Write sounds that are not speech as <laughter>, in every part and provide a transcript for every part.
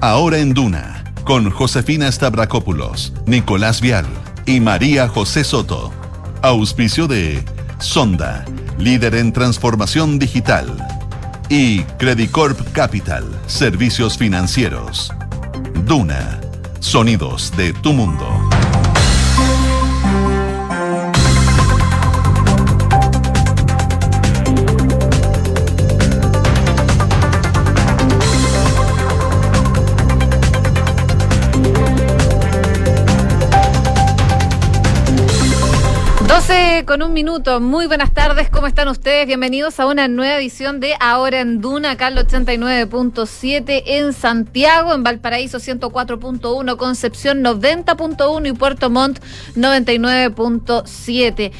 Ahora en Duna con Josefina Stavrakopoulos, Nicolás Vial y María José Soto. Auspicio de Sonda, líder en transformación digital. Y Credicorp Capital, servicios financieros. Duna, sonidos de tu mundo. 12 con un minuto. Muy buenas tardes, ¿cómo están ustedes? Bienvenidos a una nueva edición de Ahora en Duna, acá 89.7 en Santiago, en Valparaíso 104.1, Concepción 90.1 y Puerto Montt 99.7.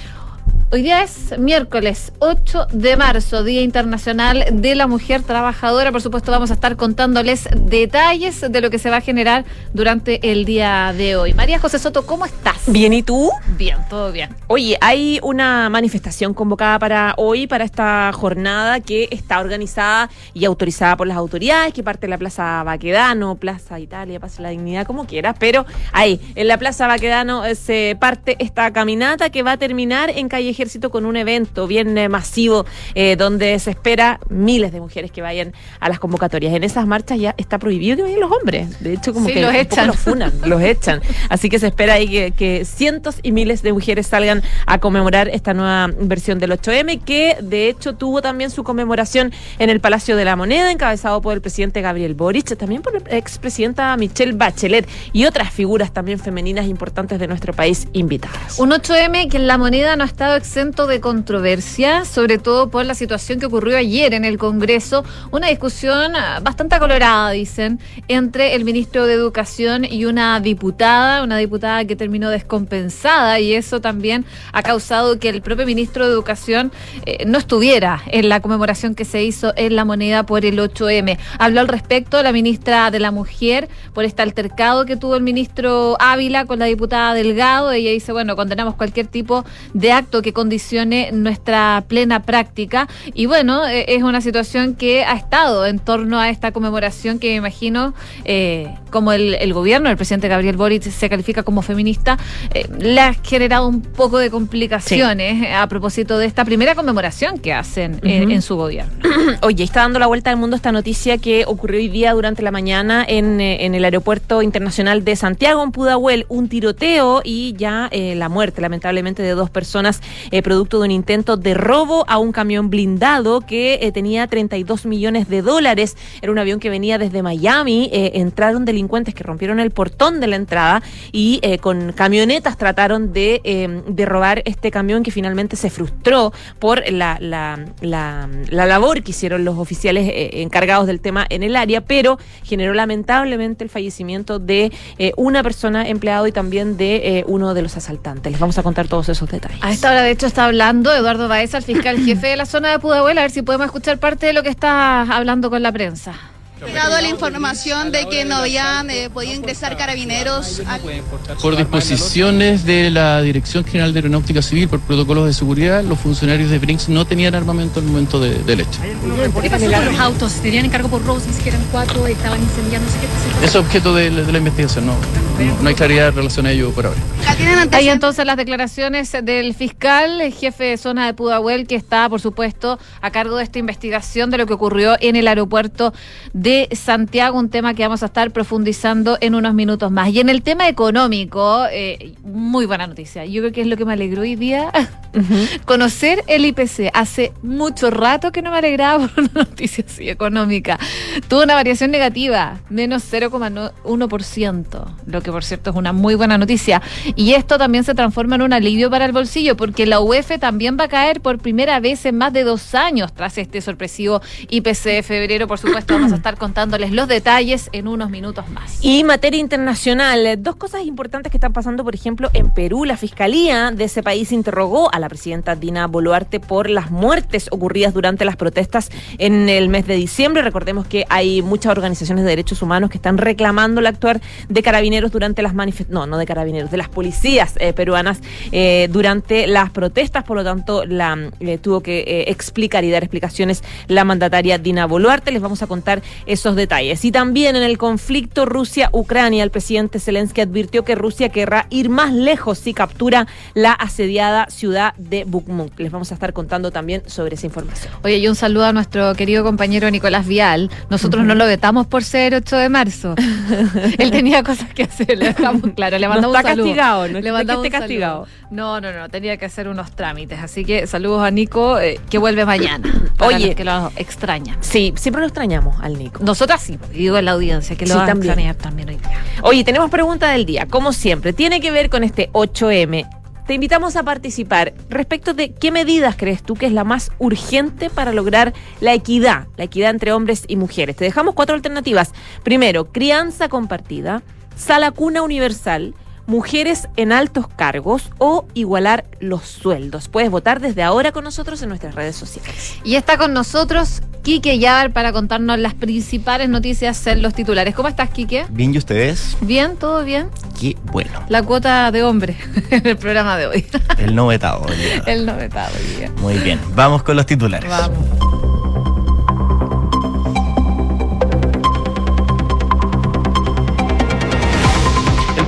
Hoy día es miércoles 8 de marzo, Día Internacional de la Mujer Trabajadora. Por supuesto, vamos a estar contándoles detalles de lo que se va a generar durante el día de hoy. María José Soto, ¿cómo estás? Bien, ¿y tú? Bien, todo bien. Oye, hay una manifestación convocada para hoy, para esta jornada que está organizada y autorizada por las autoridades, que parte de la Plaza Baquedano, Plaza Italia, Plaza la Dignidad, como quieras, pero ahí, en la Plaza Baquedano eh, se parte esta caminata que va a terminar en Calle Ejército con un evento bien eh, masivo eh, donde se espera miles de mujeres que vayan a las convocatorias. En esas marchas ya está prohibido que vayan los hombres. De hecho, como Sí, que los echan. los funan, <laughs> los echan. Así que se espera ahí que, que cientos y miles de mujeres salgan a conmemorar esta nueva versión del 8M, que de hecho tuvo también su conmemoración en el Palacio de la Moneda, encabezado por el presidente Gabriel Boric, también por la expresidenta Michelle Bachelet y otras figuras también femeninas importantes de nuestro país invitadas. Un 8M que en la moneda no ha estado exento de controversia, sobre todo por la situación que ocurrió ayer en el Congreso. Una discusión ah, bastante acolorada, dicen, entre el ministro de Educación y una diputada, una diputada que terminó descompensada y eso también ha causado que el propio ministro de Educación eh, no estuviera en la conmemoración que se hizo en la moneda por el 8M. Habló al respecto la ministra de la Mujer por este altercado que tuvo el ministro Ávila con la diputada Delgado. Ella dice, bueno, condenamos cualquier tipo de acto que condicione nuestra plena práctica. Y bueno, eh, es una situación que ha estado en torno a esta conmemoración que me imagino, eh, como el, el gobierno, el presidente Gabriel Boric se califica como feminista, eh, le ha generado un poco de complicaciones a propósito de esta primera conmemoración que hacen eh, en su gobierno. <clears throat> Oye, está dando la vuelta al mundo esta noticia que ocurrió hoy día durante la mañana en, eh, en el aeropuerto internacional de Santiago, en Pudahuel, un tiroteo y ya eh, la muerte, lamentablemente, de dos personas, eh, producto de un intento de robo a un camión blindado que eh, tenía 32 millones de dólares. Era un avión que venía desde Miami. eh, entraron delincuentes que rompieron el portón de la entrada y eh, con camionetas trataron de, eh, de robar este camión que finalmente se frustró por la, la, la, la labor que hicieron los oficiales eh, encargados del tema en el área, pero generó lamentablemente el fallecimiento de una persona empleado y también de uno de los asaltantes. Les vamos a contar todos esos detalles. A esta hora, de hecho, está hablando Eduardo Baeza, el fiscal <clears throat> jefe de la zona de Pudahuel, a ver si podemos escuchar parte de lo que está hablando con la prensa. Llegado la información de que no habían eh, podido ingresar carabineros al Por disposiciones de la Dirección General de Aeronáutica Civil, por protocolos de seguridad, los funcionarios de Brinks no tenían armamento al momento de- del hecho. ¿Qué pasó con los autos? Tenían encargo por robos, ni siquiera eran cuatro, estaban incendiándose. ¿Qué pasó? Es objeto de, de la investigación, no, no, no hay claridad en relación a ello por ahora. Hay entonces las declaraciones del fiscal, el jefe de zona de Pudahuel, que está, por supuesto, a cargo de esta investigación de lo que ocurrió en el aeropuerto de Santiago, un tema que vamos a estar profundizando en unos minutos más. Y en el tema económico, eh, muy buena noticia. Yo creo que es lo que me alegró hoy día. <laughs> Conocer el IPC. Hace mucho rato que no me alegraba <laughs> por una noticia así económica. Tuvo una variación negativa, menos 0,1%, lo que por cierto es una muy buena noticia. Y esto también se transforma en un alivio para el bolsillo, porque la UEF también va a caer por primera vez en más de dos años tras este sorpresivo IPC de febrero. Por supuesto, vamos a estar <clears throat> contándoles los detalles en unos minutos más. Y materia internacional, eh, dos cosas importantes que están pasando, por ejemplo, en Perú. La fiscalía de ese país interrogó a la presidenta Dina Boluarte por las muertes ocurridas durante las protestas en el mes de diciembre. Recordemos que hay muchas organizaciones de derechos humanos que están reclamando el actuar de carabineros durante las manifestaciones, no, no de carabineros, de las policías eh, peruanas eh, durante las protestas. Por lo tanto, la tuvo que explicar y dar explicaciones la mandataria Dina Boluarte. Les vamos a contar esos detalles. Y también en el conflicto Rusia-Ucrania, el presidente Zelensky advirtió que Rusia querrá ir más lejos si captura la asediada ciudad de Bakhmut. Les vamos a estar contando también sobre esa información. Oye, y un saludo a nuestro querido compañero Nicolás Vial. Nosotros no lo vetamos por ser 8 de marzo. <laughs> Él tenía cosas que hacer, le dejamos claro. Le No mandamos está un saludo. castigado, no Le mandamos esté castigado. No, no, no, tenía que hacer unos trámites. Así que saludos a Nico, eh, que vuelve mañana. Para Oye. los que lo extrañan. Sí, siempre lo extrañamos al Nico. Nosotras sí, digo en la audiencia, que lo Sí, van a extrañar también hoy día. Oye, tenemos pregunta del día, como siempre, tiene que ver con este 8M. Te invitamos a participar respecto de qué medidas crees tú que es la más urgente para lograr la equidad, la equidad entre hombres y mujeres. Te dejamos cuatro alternativas. Primero, crianza compartida, sala cuna universal, mujeres en altos cargos o igualar los sueldos. Puedes votar desde ahora con nosotros en nuestras redes sociales. Y está con nosotros Quique Yar para contarnos las principales noticias en los titulares. ¿Cómo estás, Quique? Bien, ¿y ustedes? ¿Bien? ¿Todo bien? Qué bueno. La cuota de hombre <laughs> en el programa de hoy. El no vetado. del día de hoy. El novetado. Muy bien. Vamos con los titulares. Vamos.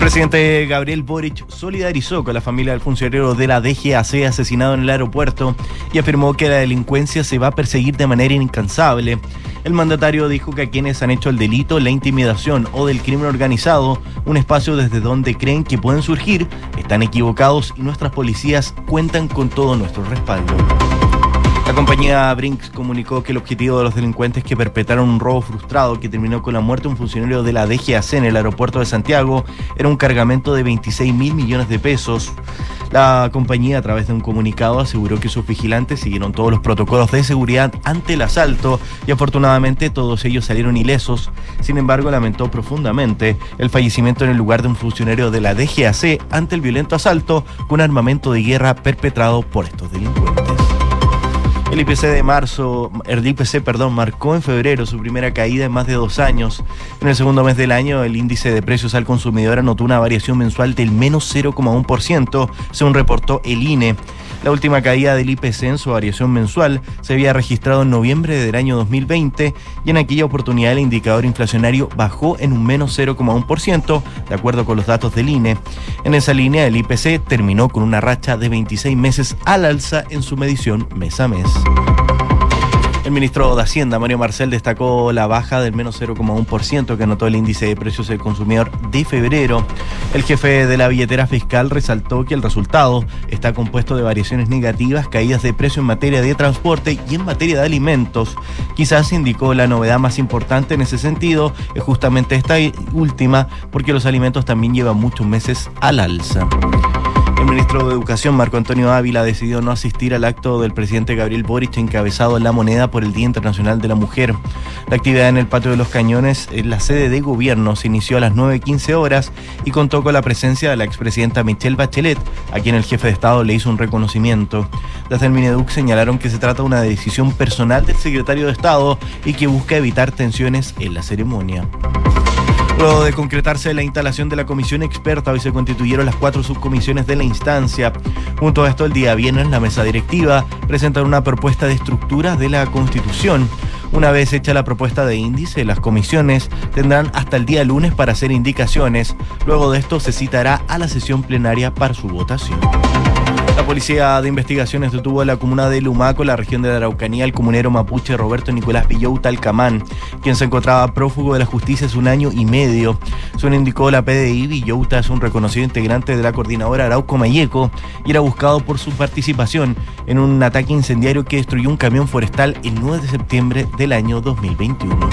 Presidente Gabriel Boric solidarizó con la familia del funcionario de la DGAC asesinado en el aeropuerto y afirmó que la delincuencia se va a perseguir de manera incansable. El mandatario dijo que a quienes han hecho el delito, la intimidación o del crimen organizado, un espacio desde donde creen que pueden surgir, están equivocados y nuestras policías cuentan con todo nuestro respaldo. La compañía Brinks comunicó que el objetivo de los delincuentes que perpetraron un robo frustrado que terminó con la muerte de un funcionario de la DGAC en el aeropuerto de Santiago era un cargamento de 26 mil millones de pesos. La compañía, a través de un comunicado, aseguró que sus vigilantes siguieron todos los protocolos de seguridad ante el asalto y afortunadamente todos ellos salieron ilesos. Sin embargo, lamentó profundamente el fallecimiento en el lugar de un funcionario de la DGAC ante el violento asalto con armamento de guerra perpetrado por estos delincuentes. El IPC de marzo, el IPC, perdón, marcó en febrero su primera caída en más de dos años. En el segundo mes del año, el índice de precios al consumidor anotó una variación mensual del menos 0,1%, según reportó el INE. La última caída del IPC en su variación mensual se había registrado en noviembre del año 2020 y en aquella oportunidad el indicador inflacionario bajó en un menos 0,1%, de acuerdo con los datos del INE. En esa línea, el IPC terminó con una racha de 26 meses al alza en su medición mes a mes. El ministro de Hacienda, Mario Marcel, destacó la baja del menos 0,1% que anotó el índice de precios del consumidor de febrero. El jefe de la billetera fiscal resaltó que el resultado está compuesto de variaciones negativas, caídas de precio en materia de transporte y en materia de alimentos. Quizás indicó la novedad más importante en ese sentido es justamente esta última, porque los alimentos también llevan muchos meses al alza. Ministro de Educación, Marco Antonio Ávila, decidió no asistir al acto del presidente Gabriel Boric encabezado en La Moneda por el Día Internacional de la Mujer. La actividad en el Patio de los Cañones, en la sede de gobierno, se inició a las 9.15 horas y contó con la presencia de la expresidenta Michelle Bachelet, a quien el jefe de Estado le hizo un reconocimiento. Desde el Mineduc señalaron que se trata de una decisión personal del secretario de Estado y que busca evitar tensiones en la ceremonia. Luego de concretarse la instalación de la comisión experta, hoy se constituyeron las cuatro subcomisiones de la instancia. Junto a esto, el día viernes, la mesa directiva presentará una propuesta de estructura de la Constitución. Una vez hecha la propuesta de índice, las comisiones tendrán hasta el día lunes para hacer indicaciones. Luego de esto, se citará a la sesión plenaria para su votación. La Policía de Investigaciones detuvo en la comuna de Lumaco, la región de Araucanía, al comunero mapuche Roberto Nicolás Villouta Alcamán, quien se encontraba prófugo de la justicia hace un año y medio. Según indicó la PDI, Villouta es un reconocido integrante de la coordinadora Arauco Mayeco y era buscado por su participación en un ataque incendiario que destruyó un camión forestal el 9 de septiembre del año 2021.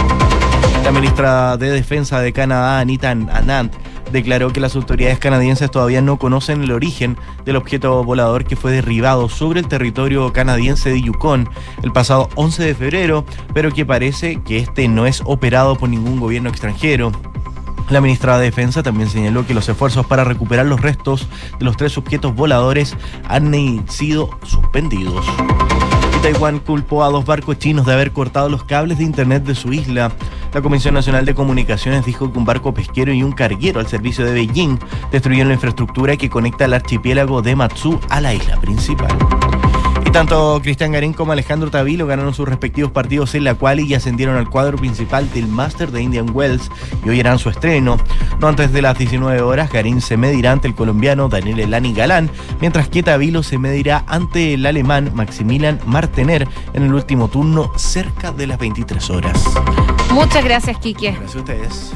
La ministra de Defensa de Canadá, Anita Anand, declaró que las autoridades canadienses todavía no conocen el origen del objeto volador que fue derribado sobre el territorio canadiense de Yukon el pasado 11 de febrero, pero que parece que este no es operado por ningún gobierno extranjero. La ministra de Defensa también señaló que los esfuerzos para recuperar los restos de los tres objetos voladores han sido suspendidos. Taiwán culpó a dos barcos chinos de haber cortado los cables de internet de su isla. La Comisión Nacional de Comunicaciones dijo que un barco pesquero y un carguero al servicio de Beijing destruyeron la infraestructura que conecta el archipiélago de Matsu a la isla principal. Tanto Cristian Garín como Alejandro Tavilo ganaron sus respectivos partidos en la cual y ascendieron al cuadro principal del Master de Indian Wells y hoy harán su estreno. No antes de las 19 horas, Garín se medirá ante el colombiano Daniel Elani Galán, mientras que Tavilo se medirá ante el alemán Maximilian Martener en el último turno cerca de las 23 horas. Muchas gracias, Quique. Gracias a ustedes.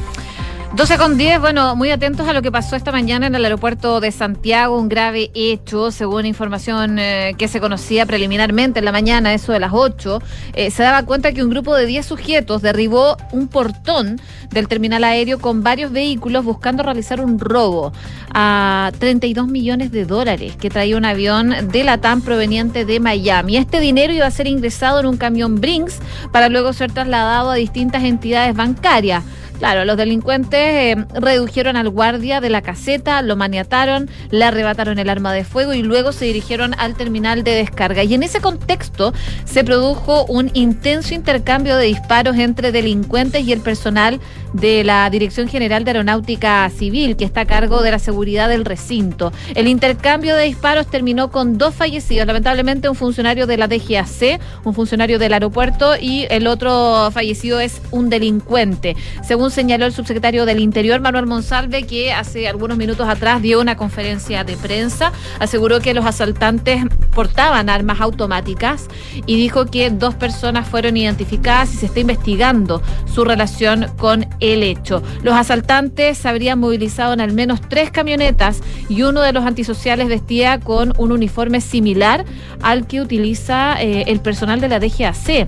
12 con 10, bueno, muy atentos a lo que pasó esta mañana en el aeropuerto de Santiago, un grave hecho, según información eh, que se conocía preliminarmente en la mañana, eso de las 8, eh, se daba cuenta que un grupo de 10 sujetos derribó un portón del terminal aéreo con varios vehículos buscando realizar un robo a 32 millones de dólares que traía un avión de Latam proveniente de Miami. Este dinero iba a ser ingresado en un camión Brinks para luego ser trasladado a distintas entidades bancarias. Claro, los delincuentes eh, redujeron al guardia de la caseta, lo maniataron, le arrebataron el arma de fuego y luego se dirigieron al terminal de descarga. Y en ese contexto se produjo un intenso intercambio de disparos entre delincuentes y el personal de la Dirección General de Aeronáutica Civil, que está a cargo de la seguridad del recinto. El intercambio de disparos terminó con dos fallecidos, lamentablemente un funcionario de la DGAC, un funcionario del aeropuerto y el otro fallecido es un delincuente. Según señaló el subsecretario del Interior, Manuel Monsalve, que hace algunos minutos atrás dio una conferencia de prensa, aseguró que los asaltantes portaban armas automáticas y dijo que dos personas fueron identificadas y se está investigando su relación con el hecho. Los asaltantes habrían movilizado en al menos tres camionetas y uno de los antisociales vestía con un uniforme similar al que utiliza eh, el personal de la DGAC.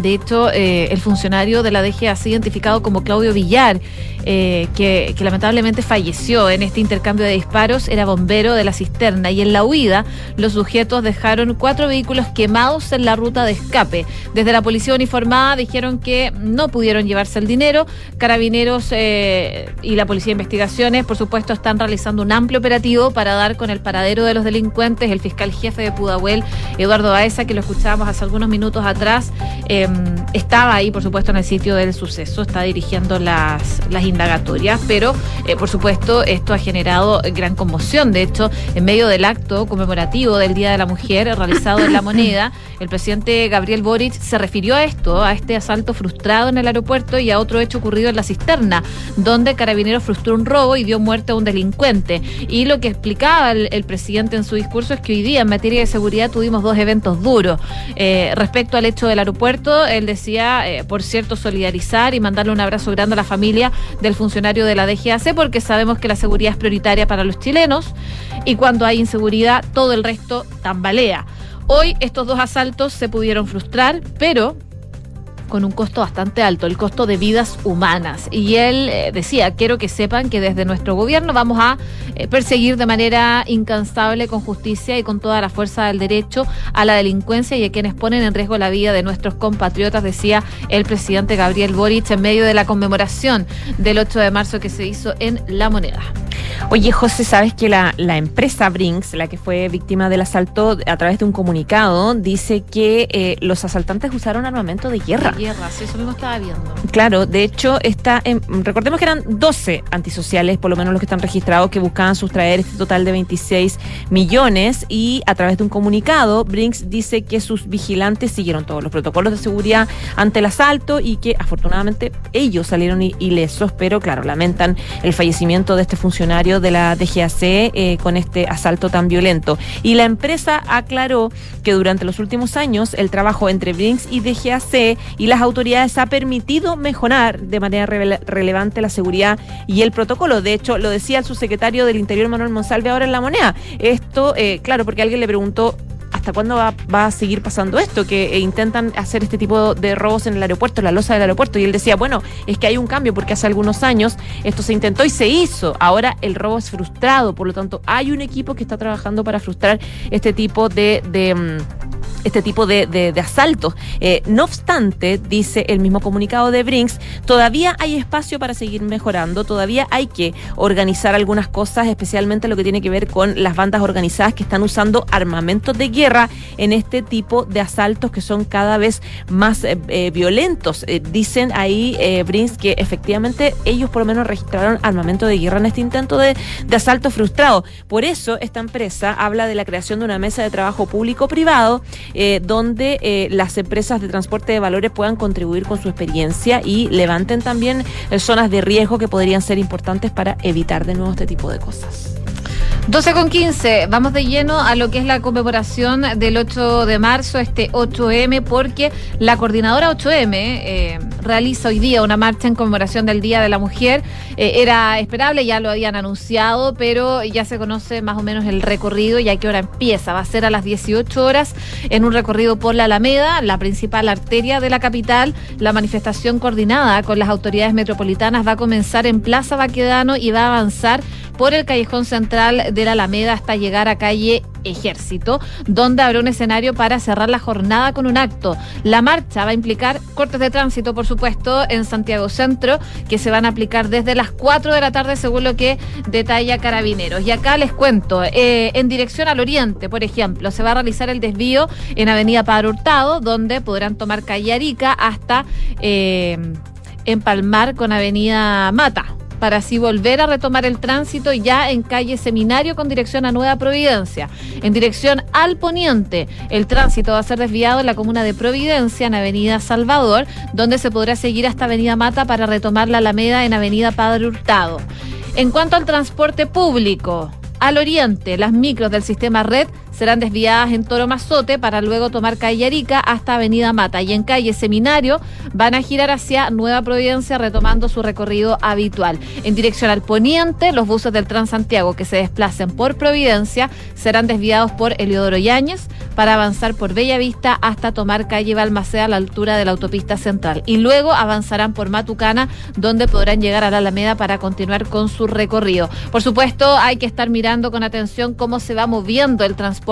De hecho, eh, el funcionario de la DGA ha identificado como Claudio Villar, eh, que, lamentablemente falleció en este intercambio de disparos, era bombero de la cisterna y en la huida los sujetos dejaron cuatro vehículos quemados en la ruta de escape. Desde la policía uniformada dijeron que no pudieron llevarse el dinero. Carabineros eh, y la policía de investigaciones, por supuesto, están realizando un amplio operativo para dar con el paradero de los delincuentes. El fiscal jefe de Pudahuel, Eduardo Baeza, que lo escuchábamos hace algunos minutos atrás, eh, estaba ahí, por supuesto, en el sitio del suceso, está dirigiendo las, las indagatorias, pero eh, por supuesto esto ha generado gran conmoción. De hecho, en medio del acto conmemorativo del Día de la Mujer realizado en La Moneda, el presidente Gabriel Boric se refirió a esto, a este asalto frustrado en el aeropuerto y a otro hecho ocurrido en la cisterna, donde Carabineros frustró un robo y dio muerte a un delincuente. Y lo que explicaba el, presidente en su discurso es que hoy día en materia de seguridad tuvimos dos eventos duros. Eh, respecto al hecho del aeropuerto, él decía, eh, por cierto, solidarizar y mandarle un abrazo grande a la familia del funcionario de la DGAC, porque sabemos que la seguridad es prioritaria para los chilenos y cuando hay inseguridad, todo el resto tambalea. Hoy estos dos asaltos se pudieron frustrar, pero con un costo bastante alto, el costo de vidas humanas. Y él eh, decía, quiero que sepan que desde nuestro gobierno vamos a eh, perseguir de manera incansable, con justicia y con toda la fuerza del derecho a la delincuencia y a quienes ponen en riesgo la vida de nuestros compatriotas, decía el presidente Gabriel Boric en medio de la conmemoración del 8 de marzo que se hizo en La Moneda. Oye, José, sabes que la, empresa Brinks, la que fue víctima del asalto, a través de un comunicado, dice que eh, los asaltantes usaron armamento de guerra. De guerra, sí, eso mismo estaba viendo. Claro, de hecho, está en, recordemos que eran 12 antisociales, por lo menos los que están registrados, que buscaban sustraer este total de 26 millones y a través de un comunicado, Brinks dice que sus vigilantes siguieron todos los protocolos de seguridad ante el asalto y que afortunadamente ellos salieron ilesos, pero claro, lamentan el fallecimiento de este funcionario de la DGAC eh, con este asalto tan violento. Y la empresa aclaró que durante los últimos años el trabajo entre Brinks y DGAC y las autoridades ha permitido mejorar de manera rele relevante la seguridad y el protocolo. De hecho, lo decía el subsecretario del Interior Manuel Monsalve ahora en La Moneda. Esto, eh, claro, porque alguien le preguntó ¿hasta cuándo va, va, a seguir pasando esto? Que eh, intentan hacer este tipo de robos en el aeropuerto, la losa del aeropuerto. Y él decía, bueno, es que hay un cambio porque hace algunos años esto se intentó y se hizo. Ahora el robo es frustrado, por lo tanto hay un equipo que está trabajando para frustrar este tipo de... de este tipo de, de, asaltos. Eh, no obstante, dice el mismo comunicado de Brinks, todavía hay espacio para seguir mejorando, todavía hay que organizar algunas cosas, especialmente lo que tiene que ver con las bandas organizadas que están usando armamentos de guerra en este tipo de asaltos que son cada vez más eh, eh, violentos. Dicen ahí Brinks que efectivamente ellos por lo menos registraron armamento de guerra en este intento de, de asalto frustrado. Por eso esta empresa habla de la creación de una mesa de trabajo público-privado eh, donde eh, las empresas de transporte de valores puedan contribuir con su experiencia y levanten también eh, zonas de riesgo que podrían ser importantes para evitar de nuevo este tipo de cosas. 12 con 15, vamos de lleno a lo que es la conmemoración del 8 de marzo, este 8M, porque la coordinadora 8M eh, realiza hoy día una marcha en conmemoración del Día de la Mujer. Eh, era esperable, ya lo habían anunciado, pero ya se conoce más o menos el recorrido y a qué hora empieza. Va a ser a las 18 horas en un recorrido por la Alameda, la principal arteria de la capital. La manifestación coordinada con las autoridades metropolitanas va a comenzar en Plaza Baquedano y va a avanzar por el callejón central de la Alameda hasta llegar a calle Ejército, donde habrá un escenario para cerrar la jornada con un acto. La marcha va a implicar cortes de tránsito, por supuesto, en Santiago Centro, que se van a aplicar desde las 4 de la tarde, según lo que detalla Carabineros. Y acá les cuento, eh, en dirección al oriente, por ejemplo, se va a realizar el desvío en Avenida Padre Hurtado, donde podrán tomar calle Arica hasta eh, empalmar con Avenida Mata para así volver a retomar el tránsito ya en calle Seminario con dirección a Nueva Providencia. En dirección al poniente, el tránsito va a ser desviado en la comuna de Providencia, en Avenida Salvador, donde se podrá seguir hasta Avenida Mata para retomar la Alameda en Avenida Padre Hurtado. En cuanto al transporte público, al oriente, las micros del sistema red serán desviadas en Toro Mazote para luego tomar calle Arica hasta Avenida Mata y en calle Seminario van a girar hacia Nueva Providencia retomando su recorrido habitual. En dirección al poniente, los buses del Transantiago que se desplacen por Providencia serán desviados por Eliodoro Yáñez para avanzar por Bellavista hasta tomar calle Balmaceda a la altura de la autopista central y luego avanzarán por Matucana donde podrán llegar a la Alameda para continuar con su recorrido. Por supuesto, hay que estar mirando con atención cómo se va moviendo el transporte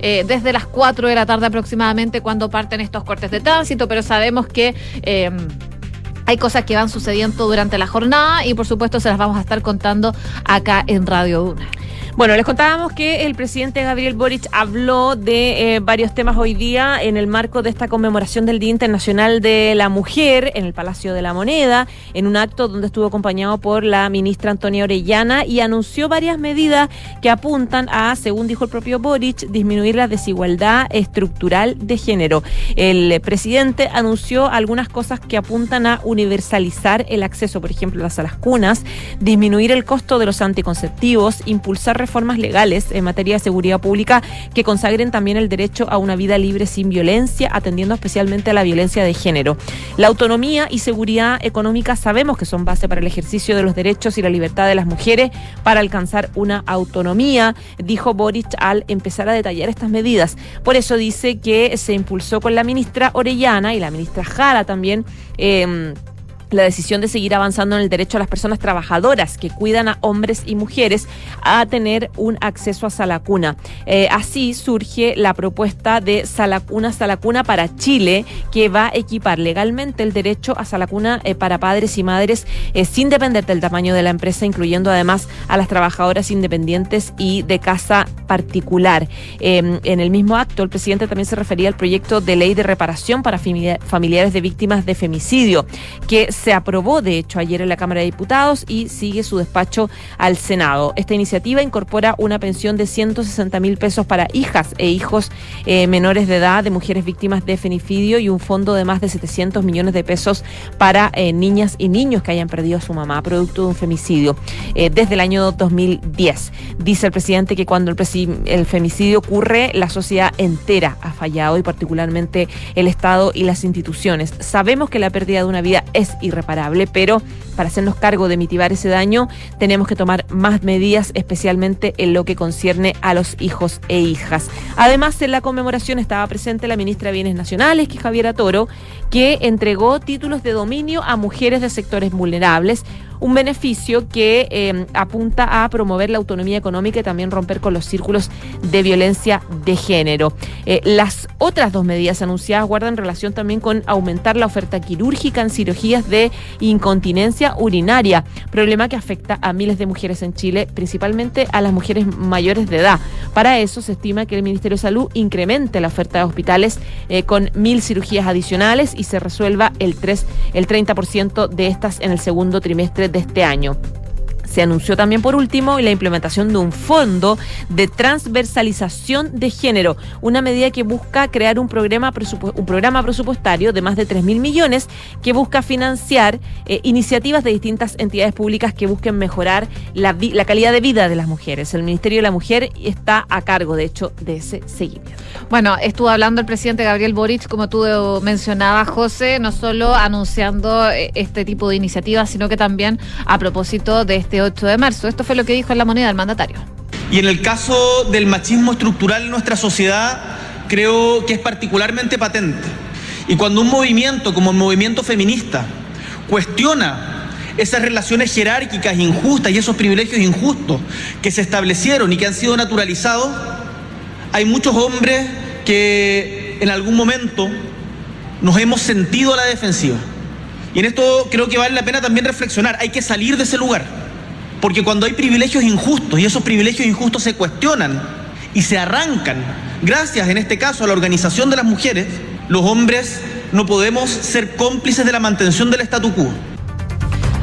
eh, desde las 4 de la tarde aproximadamente cuando parten estos cortes de tránsito, pero sabemos que... Eh, hay cosas que van sucediendo durante la jornada y por supuesto se las vamos a estar contando acá en Radio Duna. Bueno, les contábamos que el presidente Gabriel Boric habló de eh, varios temas hoy día en el marco de esta conmemoración del Día Internacional de la Mujer en el Palacio de la Moneda, en un acto donde estuvo acompañado por la ministra Antonia Orellana y anunció varias medidas que apuntan a, según dijo el propio Boric, disminuir la desigualdad estructural de género. El presidente anunció algunas cosas que apuntan a universalizar el acceso, por ejemplo, a las cunas, disminuir el costo de los anticonceptivos, impulsar reformas legales en materia de seguridad pública que consagren también el derecho a una vida libre sin violencia, atendiendo especialmente a la violencia de género. La autonomía y seguridad económica sabemos que son base para el ejercicio de los derechos y la libertad de las mujeres para alcanzar una autonomía, dijo Boric al empezar a detallar estas medidas. Por eso dice que se impulsó con la ministra Orellana y la ministra Jara también. Eh, la decisión de seguir avanzando en el derecho a las personas trabajadoras que cuidan a hombres y mujeres a tener un acceso a Salacuna. Eh, así surge la propuesta de Salacuna Salacuna para Chile, que va a equipar legalmente el derecho a Salacuna eh, para padres y madres eh, sin depender del tamaño de la empresa, incluyendo además a las trabajadoras independientes y de casa particular. en el mismo acto, el presidente también se refería al proyecto de ley de reparación para familiares de víctimas de femicidio, que se aprobó, de hecho, ayer en la Cámara de Diputados y sigue su despacho al Senado. Esta iniciativa incorpora una pensión de 160 mil pesos para hijas e hijos eh, menores de edad de mujeres víctimas de femicidio y un fondo de más de 700 millones de pesos para eh, niñas y niños que hayan perdido a su mamá producto de un femicidio eh, desde el año 2010. Dice el presidente que cuando el, el femicidio ocurre, la sociedad entera ha fallado y particularmente el Estado y las instituciones. Sabemos que la pérdida de una vida es irreparable, pero para hacernos cargo de mitigar ese daño tenemos que tomar más medidas, especialmente en lo que concierne a los hijos e hijas. Además, en la conmemoración estaba presente la ministra de Bienes Nacionales, que Javiera Toro, que entregó títulos de dominio a mujeres de sectores vulnerables un beneficio que eh, apunta a promover la autonomía económica y también romper con los círculos de violencia de género. Eh, las otras dos medidas anunciadas guardan relación también con aumentar la oferta quirúrgica en cirugías de incontinencia urinaria, problema que afecta a miles de mujeres en Chile, principalmente a las mujeres mayores de edad. Para eso se estima que el Ministerio de Salud incremente la oferta de hospitales eh, con mil cirugías adicionales y se resuelva el, 3, el 30% de estas en el segundo trimestre de este año. Se anunció también por último la implementación de un fondo de transversalización de género, una medida que busca crear un programa, presupuestario de más de 3 mil millones que busca financiar eh, iniciativas de distintas entidades públicas que busquen mejorar la, la calidad de vida de las mujeres. El Ministerio de la Mujer está a cargo, de hecho, de ese seguimiento. Bueno, estuvo hablando el presidente Gabriel Boric, como tú mencionabas, José, no solo anunciando eh, este tipo de iniciativas, sino que también a propósito de este 8 de marzo. Esto fue lo que dijo en la moneda el mandatario. Y en el caso del machismo estructural en nuestra sociedad, creo que es particularmente patente. Y cuando un movimiento como el movimiento feminista cuestiona esas relaciones jerárquicas injustas y esos privilegios injustos que se establecieron y que han sido naturalizados, hay muchos hombres que en algún momento nos hemos sentido a la defensiva. Y en esto creo que vale la pena también reflexionar, hay que salir de ese lugar. Porque cuando hay privilegios injustos y esos privilegios injustos se cuestionan y se arrancan, gracias en este caso a la organización de las mujeres, los hombres no podemos ser cómplices de la mantención del statu quo.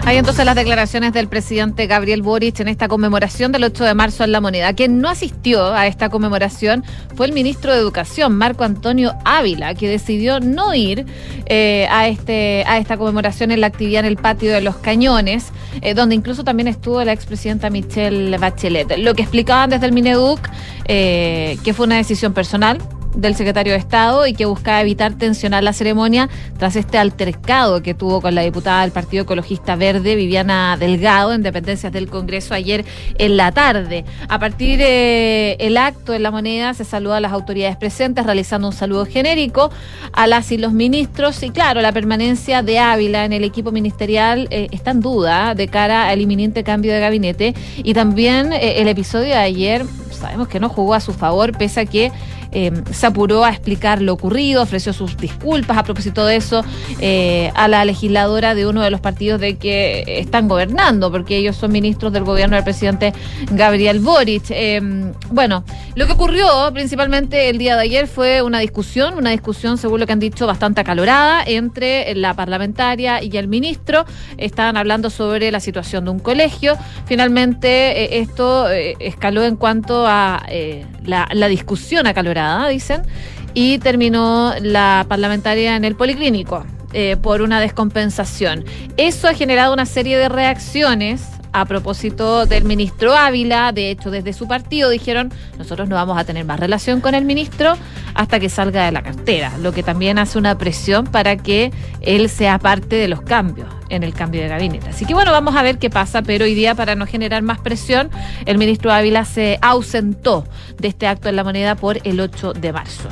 Hay entonces las declaraciones del presidente Gabriel Boric en esta conmemoración del 8 de marzo en La Moneda. Quien no asistió a esta conmemoración fue el ministro de Educación, Marco Antonio Ávila, que decidió no ir eh, a, este, a esta conmemoración en la actividad en el patio de los Cañones, eh, donde incluso también estuvo la expresidenta Michelle Bachelet. Lo que explicaban desde el Mineduc, eh, que fue una decisión personal, del secretario de Estado y que buscaba evitar tensionar la ceremonia tras este altercado que tuvo con la diputada del Partido Ecologista Verde, Viviana Delgado, en dependencias del Congreso ayer en la tarde. A partir del acto en la moneda se saluda a las autoridades presentes realizando un saludo genérico a las y los ministros. Y claro, la permanencia de Ávila en el equipo ministerial eh, está en duda de cara al inminente cambio de gabinete. Y también eh, el episodio de ayer sabemos que no jugó a su favor pese a que eh, se apuró a explicar lo ocurrido, ofreció sus disculpas a propósito de eso eh, a la legisladora de uno de los partidos de que están gobernando, porque ellos son ministros del gobierno del presidente Gabriel Boric. Eh, bueno, lo que ocurrió principalmente el día de ayer fue una discusión, una discusión, según lo que han dicho, bastante acalorada entre la parlamentaria y el ministro. Estaban hablando sobre la situación de un colegio. Finalmente, esto escaló en cuanto a la, la discusión acalorada dicen, y terminó la parlamentaria en el policlínico eh, por una descompensación. Eso ha generado una serie de reacciones a propósito del ministro Ávila. De hecho, desde su partido dijeron, nosotros no vamos a tener más relación con el ministro hasta que salga de la cartera, lo que también hace una presión para que él sea parte de los cambios en el cambio de gabinete. Así que bueno, vamos a ver qué pasa, pero hoy día para no generar más presión, el ministro Ávila se ausentó de este acto en la moneda por el 8 de marzo.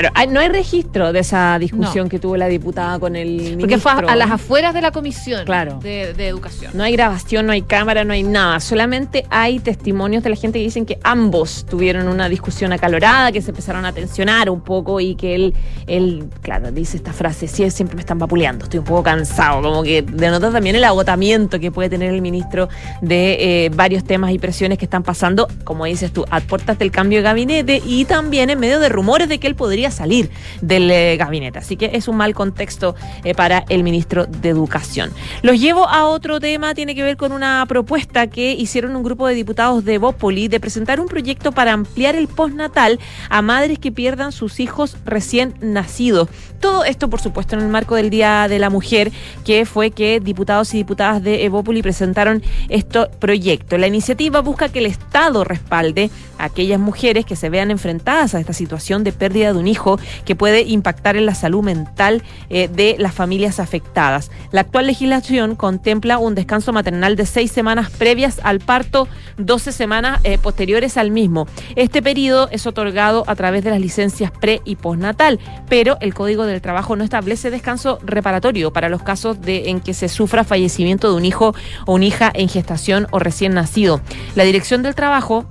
Claro, no hay registro de esa discusión que tuvo la diputada con el ministro. Porque fue a, las afueras de la comisión de, educación. No hay grabación, no hay cámara, no hay nada. Solamente hay testimonios de la gente que dicen que ambos tuvieron una discusión acalorada, que se empezaron a tensionar un poco y que él, él claro, dice esta frase, sí, siempre me están vapuleando, estoy un poco cansado, como que denota también el agotamiento que puede tener el ministro de eh, varios temas y presiones que están pasando, como dices tú, a puertas del cambio de gabinete y también en medio de rumores de que él podría podría salir del eh, gabinete. Así que es un mal contexto eh, para el ministro de Educación. Los llevo a otro tema, tiene que ver con una propuesta que hicieron un grupo de diputados de Bópoli de presentar un proyecto para ampliar el postnatal a madres que pierdan sus hijos recién nacidos. Todo esto, por supuesto, en el marco del Día de la Mujer, que fue que diputados y diputadas de Evópoli presentaron este proyecto. La iniciativa busca que el Estado respalde a aquellas mujeres que se vean enfrentadas a esta situación de pérdida de un hijo que puede impactar en la salud mental eh, de las familias afectadas. La actual legislación contempla un descanso maternal de seis semanas previas al parto, 12 semanas eh, posteriores al mismo. Este periodo es otorgado a través de las licencias pre y postnatal, pero el Código del Trabajo no establece descanso reparatorio para los casos de en que se sufra fallecimiento de un hijo o una hija en gestación o recién nacido. La Dirección del Trabajo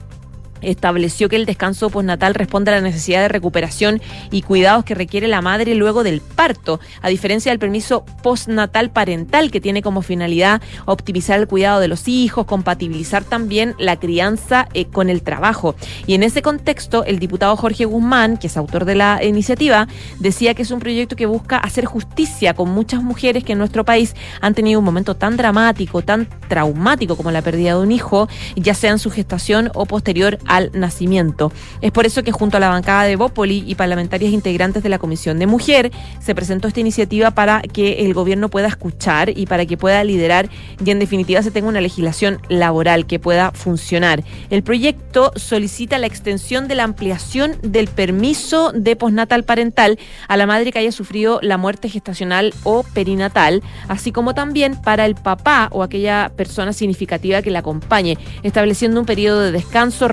estableció que el descanso postnatal responde a la necesidad de recuperación y cuidados que requiere la madre luego del parto, a diferencia del permiso postnatal parental que tiene como finalidad optimizar el cuidado de los hijos, compatibilizar también la crianza eh, con el trabajo. Y en ese contexto, el diputado Jorge Guzmán, que es autor de la iniciativa, decía que es un proyecto que busca hacer justicia con muchas mujeres que en nuestro país han tenido un momento tan dramático, tan traumático como la pérdida de un hijo, ya sea en su gestación o posterior al nacimiento. Es por eso que junto a la bancada de Bópoli y parlamentarias integrantes de la Comisión de Mujer se presentó esta iniciativa para que el gobierno pueda escuchar y para que pueda liderar y en definitiva se tenga una legislación laboral que pueda funcionar. El proyecto solicita la extensión de la ampliación del permiso de postnatal parental a la madre que haya sufrido la muerte gestacional o perinatal, así como también para el papá o aquella persona significativa que la acompañe, estableciendo un periodo de descanso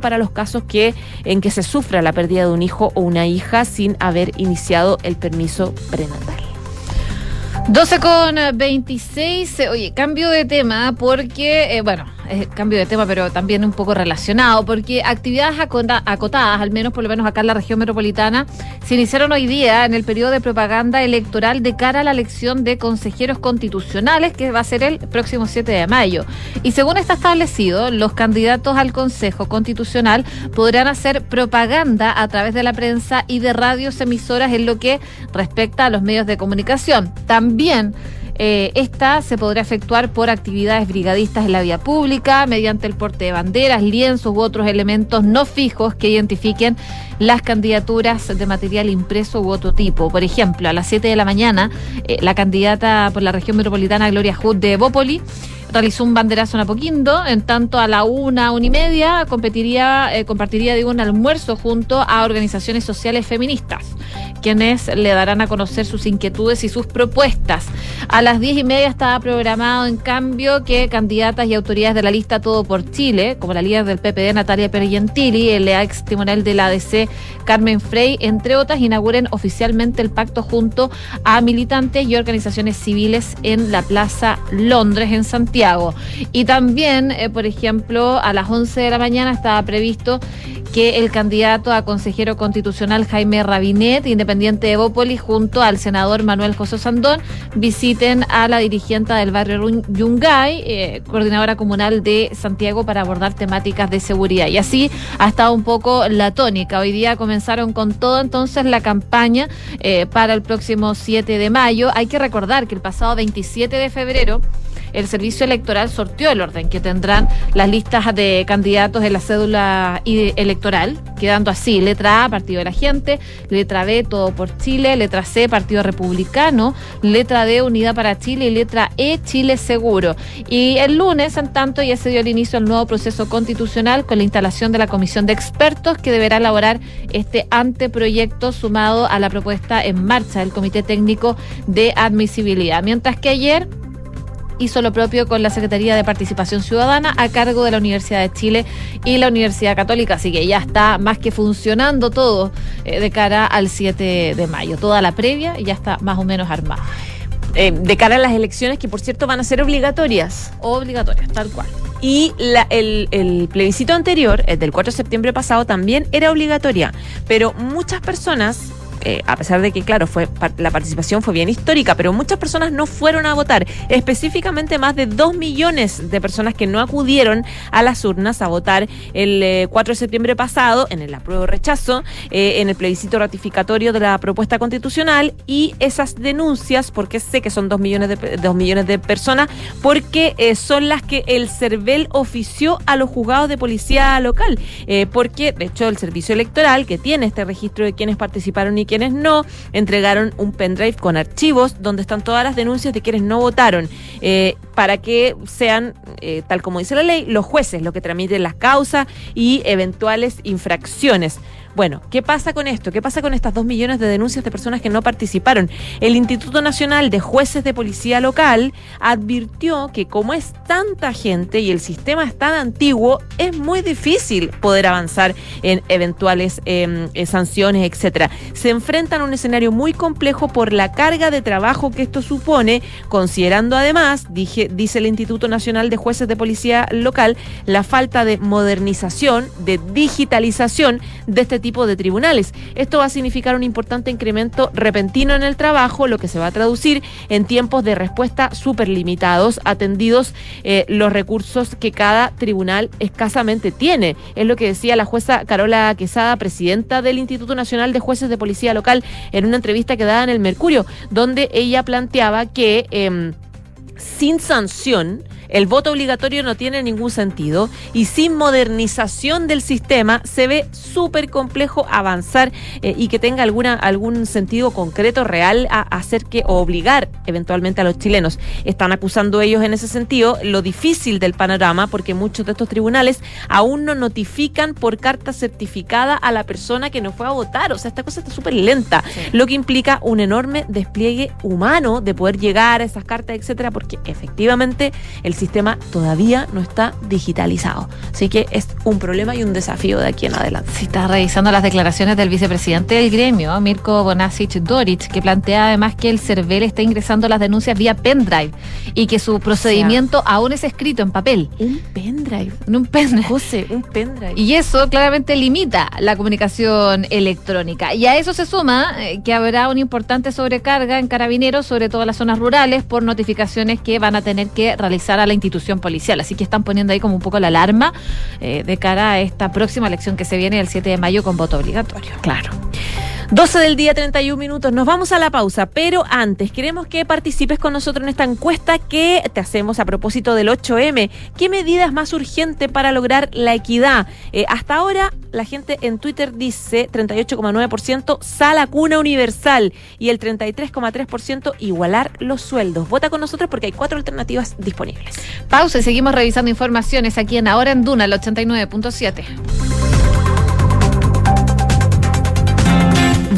para los casos que, en que se sufra la pérdida de un hijo o una hija sin haber iniciado el permiso prenatal. 12 con 26. Oye, cambio de tema porque, eh, bueno, cambio de tema, pero también un poco relacionado, porque actividades acotadas, al menos por lo menos acá en la región metropolitana, se iniciaron hoy día en el periodo de propaganda electoral de cara a la elección de consejeros constitucionales, que va a ser el próximo 7 de mayo. Y según está establecido, los candidatos al Consejo Constitucional podrán hacer propaganda a través de la prensa y de radios emisoras en lo que respecta a los medios de comunicación. También eh, esta se podrá efectuar por actividades brigadistas en la vía pública, mediante el porte de banderas, lienzos u otros elementos no fijos que identifiquen las candidaturas de material impreso u otro tipo. Por ejemplo, a las 7 de la mañana, eh, la candidata por la región metropolitana Gloria Hood de Bópoli realizó un banderazo en Apoquindo, en tanto a la una, una y media competiría, eh, compartiría digo, un almuerzo junto a organizaciones sociales feministas, quienes le darán a conocer sus inquietudes y sus propuestas. A las diez y media estaba programado, en cambio, que candidatas y autoridades de la lista Todo por Chile, como la líder del PPD Natalia Pergentili, el ex timonel de la ADC Carmen Frey, entre otras, inauguren oficialmente el pacto junto a militantes y organizaciones civiles en la Plaza Londres, en Santiago. Y también, eh, por ejemplo, a las 11 de la mañana estaba previsto que el candidato a consejero constitucional Jaime Rabinet, independiente de Bópoli, junto al senador Manuel José Sandón, visiten a la dirigente del barrio Yungay, eh, coordinadora comunal de Santiago, para abordar temáticas de seguridad. Y así ha estado un poco la tónica. Hoy día comenzaron con todo entonces la campaña eh, para el próximo 7 de mayo. Hay que recordar que el pasado 27 de febrero, el Servicio Electoral sorteó el orden que tendrán las listas de candidatos en la cédula electoral, quedando así, letra A, Partido de la Gente, letra B, Todo por Chile, letra C, Partido Republicano, letra D, Unidad para Chile y letra E, Chile Seguro. Y el lunes, en tanto, ya se dio el inicio al nuevo proceso constitucional con la instalación de la comisión de expertos que deberá elaborar este anteproyecto sumado a la propuesta en marcha del Comité Técnico de Admisibilidad. Mientras que ayer hizo lo propio con la Secretaría de Participación Ciudadana a cargo de la Universidad de Chile y la Universidad Católica, así que ya está más que funcionando todo eh, de cara al 7 de mayo. Toda la previa ya está más o menos armada. Eh, de cara a las elecciones que por cierto van a ser obligatorias. Obligatorias, tal cual. Y el, el, plebiscito anterior, el del 4 de septiembre pasado, también era obligatoria. Pero muchas personas eh, a pesar de que, claro, fue la participación fue bien histórica, pero muchas personas no fueron a votar. Específicamente más de dos millones de personas que no acudieron a las urnas a votar el 4 eh, de septiembre pasado en el apruebo rechazo, eh, en el plebiscito ratificatorio de la propuesta constitucional y esas denuncias, porque sé que son dos millones de, dos millones de personas, porque son las que el CERVEL ofició a los juzgados de policía local, porque de hecho el servicio electoral que tiene este registro de quienes participaron y quienes no, entregaron un pendrive con archivos donde están todas las denuncias de quienes no votaron, eh, para que sean, eh, tal como dice la ley, los jueces los que tramiten las causas y eventuales infracciones. Bueno, ¿qué pasa con esto? ¿Qué pasa con estas dos millones de denuncias de personas que no participaron? El Instituto Nacional de Jueces de Policía Local advirtió que como es tanta gente y el sistema es tan antiguo, es muy difícil poder avanzar en eventuales em, eh, sanciones, etcétera. Se enfrentan a un escenario muy complejo por la carga de trabajo que esto supone, considerando además, dice el Instituto Nacional de Jueces de Policía Local, la falta de modernización, de digitalización de este tipo de tribunales. Esto va a significar un importante incremento repentino en el trabajo, lo que se va a traducir en tiempos de respuesta súper limitados, atendidos eh, los recursos que cada tribunal escasamente tiene. Es lo que decía la jueza Carola Quesada, presidenta del Instituto Nacional de Jueces de Policía Local, en una entrevista que daba en el Mercurio, donde ella planteaba que em, sin sanción, el voto obligatorio no tiene ningún sentido y sin modernización del sistema se ve súper complejo avanzar eh, y que tenga alguna, algún sentido concreto, real, a hacer que o obligar eventualmente a los chilenos. Están acusando ellos en ese sentido lo difícil del panorama porque muchos de estos tribunales aún no notifican por carta certificada a la persona que no fue a votar. O sea, esta cosa está súper lenta, lo que implica un enorme despliegue humano de poder llegar a esas cartas, etcétera, porque efectivamente el sistema todavía no está digitalizado. Así que es un problema y un desafío de aquí en adelante. Sí, está revisando las declaraciones del vicepresidente del gremio, Mirko Bonasic Doric, que plantea además que el CERVEL está ingresando las denuncias vía pendrive y que su procedimiento aún es escrito en papel. Un pendrive. En un pendrive. José, un pendrive. Y eso claramente limita la comunicación electrónica. Y a eso se suma eh, que habrá una importante sobrecarga en carabineros, sobre todo en las zonas rurales, por notificaciones que van a tener que realizar a institución policial. Así que están poniendo ahí como un poco la alarma eh, de cara a esta próxima elección que se viene el 7 de mayo con voto obligatorio. Claro. 12 del día, 31 minutos. Nos vamos a la pausa, pero antes queremos que participes con nosotros en esta encuesta que te hacemos a propósito del 8M. ¿Qué medida es más urgente para lograr la equidad? Eh, hasta ahora, la gente en Twitter dice 38,9% sala cuna universal y el 33,3% igualar los sueldos. Vota con nosotros porque hay cuatro alternativas disponibles. Pausa y seguimos revisando informaciones aquí en Ahora en Duna, el 89.7.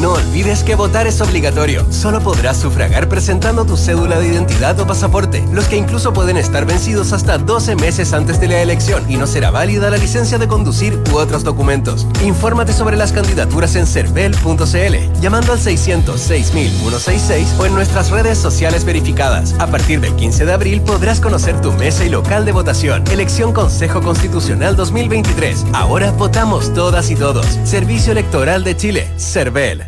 No olvides que votar es obligatorio. Solo podrás sufragar presentando tu cédula de identidad o pasaporte, los que incluso pueden estar vencidos hasta 12 meses antes de la elección y no será válida la licencia de conducir u otros documentos. Infórmate sobre las candidaturas en cervel.cl, llamando al 600-6166 o en nuestras redes sociales verificadas. A partir del 15 de abril podrás conocer tu mesa y local de votación. Elección Consejo Constitucional 2023. Ahora votamos todas y todos. Servicio Electoral de Chile. Cervel.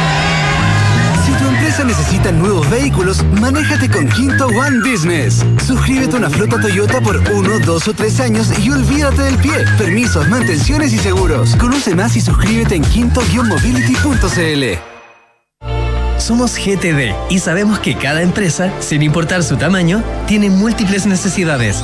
Si tu empresa necesita nuevos vehículos, manéjate con Quinto One Business. Suscríbete a una flota Toyota por uno, dos o tres años y olvídate del pie. Permisos, mantenciones y seguros. Conoce más y suscríbete en quinto-mobility.cl. Somos GTD y sabemos que cada empresa, sin importar su tamaño, tiene múltiples necesidades.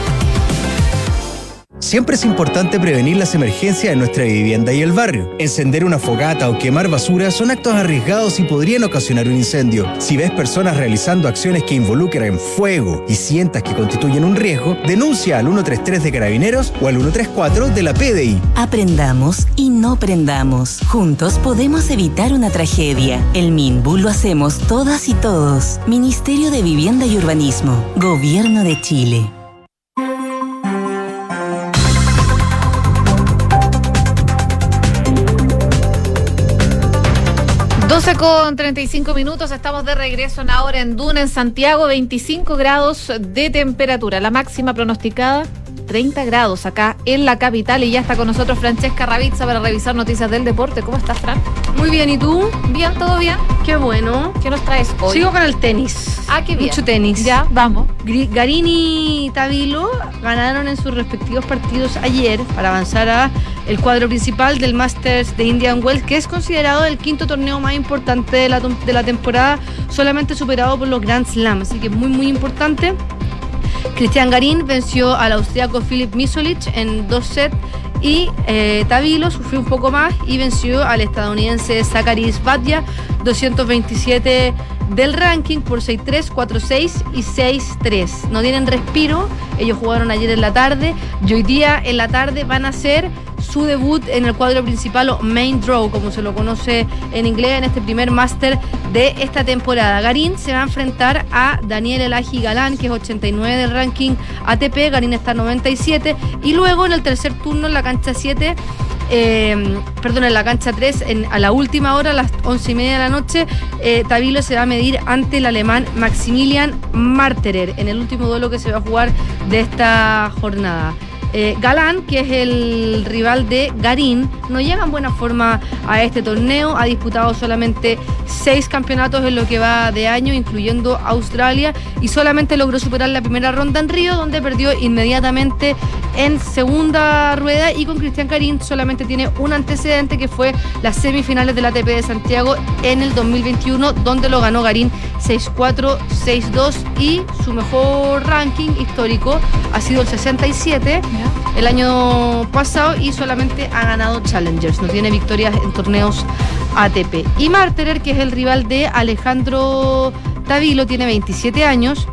Siempre es importante prevenir las emergencias en nuestra vivienda y el barrio. Encender una fogata o quemar basura son actos arriesgados y podrían ocasionar un incendio. Si ves personas realizando acciones que involucran fuego y sientas que constituyen un riesgo, denuncia al 133 de Carabineros o al 134 de la PDI. Aprendamos y no prendamos. Juntos podemos evitar una tragedia. El MINBU lo hacemos todas y todos. Ministerio de Vivienda y Urbanismo. Gobierno de Chile. 12 con 35 minutos, estamos de regreso en ahora en Duna, en Santiago, 25 grados de temperatura, la máxima pronosticada 30 grados acá en la capital y ya está con nosotros Francesca Ravizza para revisar noticias del deporte. ¿Cómo estás, Fran? Muy bien, ¿y tú? Bien, todo bien. Qué bueno. ¿Qué nos traes hoy? Sigo con el tenis. Ah, qué bien. Mucho tenis. Ya, vamos. Garini y Tavilo ganaron en sus respectivos partidos ayer para avanzar a el cuadro principal del Masters de Indian Wells, que es considerado el quinto torneo más importante de la, de la temporada, solamente superado por los Grand Slam. Así que muy, muy importante. Cristian Garín venció al austriaco Filip Misolic en dos sets y eh, Tavilo sufrió un poco más y venció al estadounidense Zachary Svadia 227 del ranking por 6-3, 4-6 y 6-3. No tienen respiro, ellos jugaron ayer en la tarde y hoy día en la tarde van a hacer su debut en el cuadro principal o main draw, como se lo conoce en inglés, en este primer máster de esta temporada. Garín se va a enfrentar a Daniel Elaji Galán, que es 89 del ranking ATP, Garín está 97, y luego en el tercer turno en la cancha 7 eh, perdón, en la cancha 3, a la última hora, a las 11 y media de la noche, eh, Tabilo se va a medir ante el alemán Maximilian Marterer en el último duelo que se va a jugar de esta jornada. Eh, Galán, que es el rival de Garín, no llega en buena forma a este torneo. Ha disputado solamente seis campeonatos en lo que va de año, incluyendo Australia, y solamente logró superar la primera ronda en Río, donde perdió inmediatamente en segunda rueda. Y con Cristian Garín solamente tiene un antecedente que fue las semifinales del ATP de Santiago en el 2021, donde lo ganó Garín 6-4, 6-2 y su mejor ranking histórico ha sido el 67 el año pasado y solamente ha ganado Challengers, no tiene victorias en torneos ATP. Y Marterer, que es el rival de Alejandro Tavilo, tiene 27 años.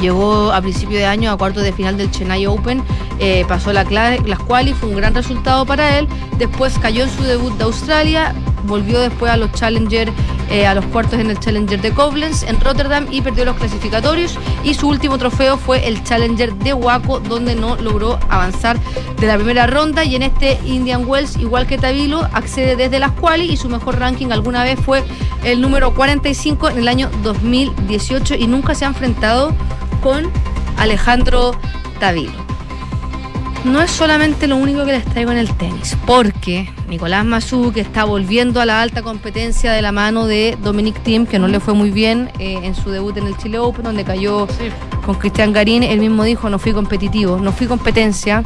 Llegó a principio de año a cuarto de final del Chennai Open, eh, pasó la, las quali, fue un gran resultado para él. Después cayó en su debut de Australia, volvió después a los Challenger, eh, a los cuartos en el Challenger de Koblenz en Rotterdam y perdió los clasificatorios. Y su último trofeo fue el Challenger de Waco, donde no logró avanzar de la primera ronda. Y en este Indian Wells, igual que Tavilo, accede desde las quali y su mejor ranking alguna vez fue el número 45 en el año 2018 y nunca se ha enfrentado con Alejandro Tavilo no es solamente lo único que les traigo en el tenis, porque Nicolás Mazú, que está volviendo a la alta competencia de la mano de Dominic Thiem, que no le fue muy bien eh, en su debut en el Chile Open, donde cayó con Cristian Garín, él mismo dijo, no fui competitivo, no fui competencia.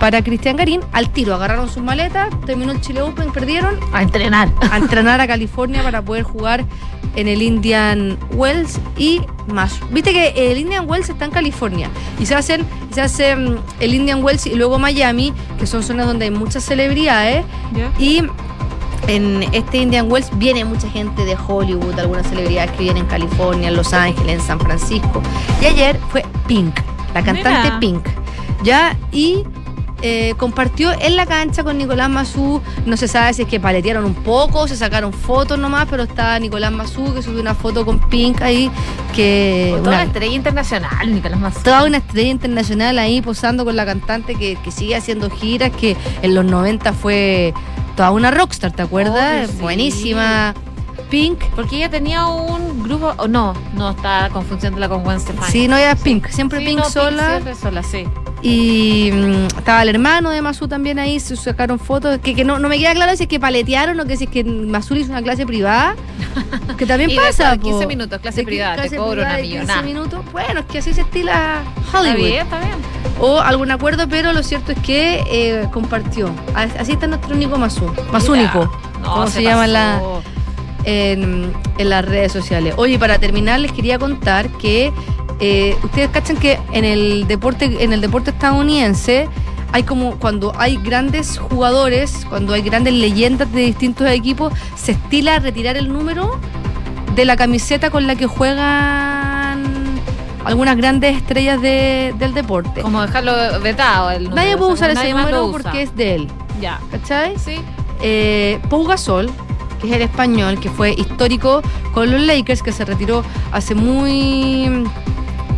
Para Cristian Garín, al tiro, agarraron sus maletas, terminó el Chile Open, perdieron. A entrenar. <laughs> A entrenar a California para poder jugar en el Indian Wells y más. Viste que el Indian Wells está en California y se hacen, se hace mm, el Indian Wells y luego Miami, que son zonas donde hay muchas celebridades y en este Indian Wells viene mucha gente de Hollywood, algunas celebridades que vienen en California, en Los Ángeles, en San Francisco. Y ayer fue Pink, la cantante Pink. Ya, y eh, compartió en la cancha con Nicolás Mazú. No se sabe si es que paletearon un poco, se sacaron fotos nomás, pero está Nicolás Mazú que subió una foto con Pink ahí. Que toda una, estrella internacional, Nicolás Mazú. Toda una estrella internacional ahí posando con la cantante que, sigue haciendo giras, que en los 90 fue toda una rockstar, ¿te acuerdas? Buenísima. Pink. Porque ella tenía un grupo. Oh, no, no, está confundiéndola con Gwen Stefani. Sí, no, ella es Pink. Siempre Pink sola. siempre sola, sí. Y mm, estaba el hermano de Masu también ahí, se sacaron fotos. Que, que no, no me queda claro si es que paletearon o que si es que Masu hizo una clase privada. Que también <laughs> Y de pasa. eso, 15 po. minutos, clase De privada, te clase cobro privada una de 15 millonada. minutos. Bueno, es que así se estila Está Hollywood. bien, está bien. O algún acuerdo, pero lo cierto es que eh, compartió. Así está nuestro único Masu. Más Mira, único. no, como se se, llama la. En, en las redes sociales. Oye, para terminar, les quería contar que eh, ustedes cachan que en el deporte, en el deporte estadounidense hay como cuando hay grandes jugadores, cuando hay grandes leyendas de distintos equipos, se estila retirar el número de la camiseta con la que juegan algunas grandes estrellas de- del deporte. Como dejarlo vetado el número. Nadie puede o sea, usar ese número porque es de él. Ya. ¿Cachai? Sí. Eh, Pau Gasol, que es el español, que fue histórico con los Lakers, que se retiró hace muy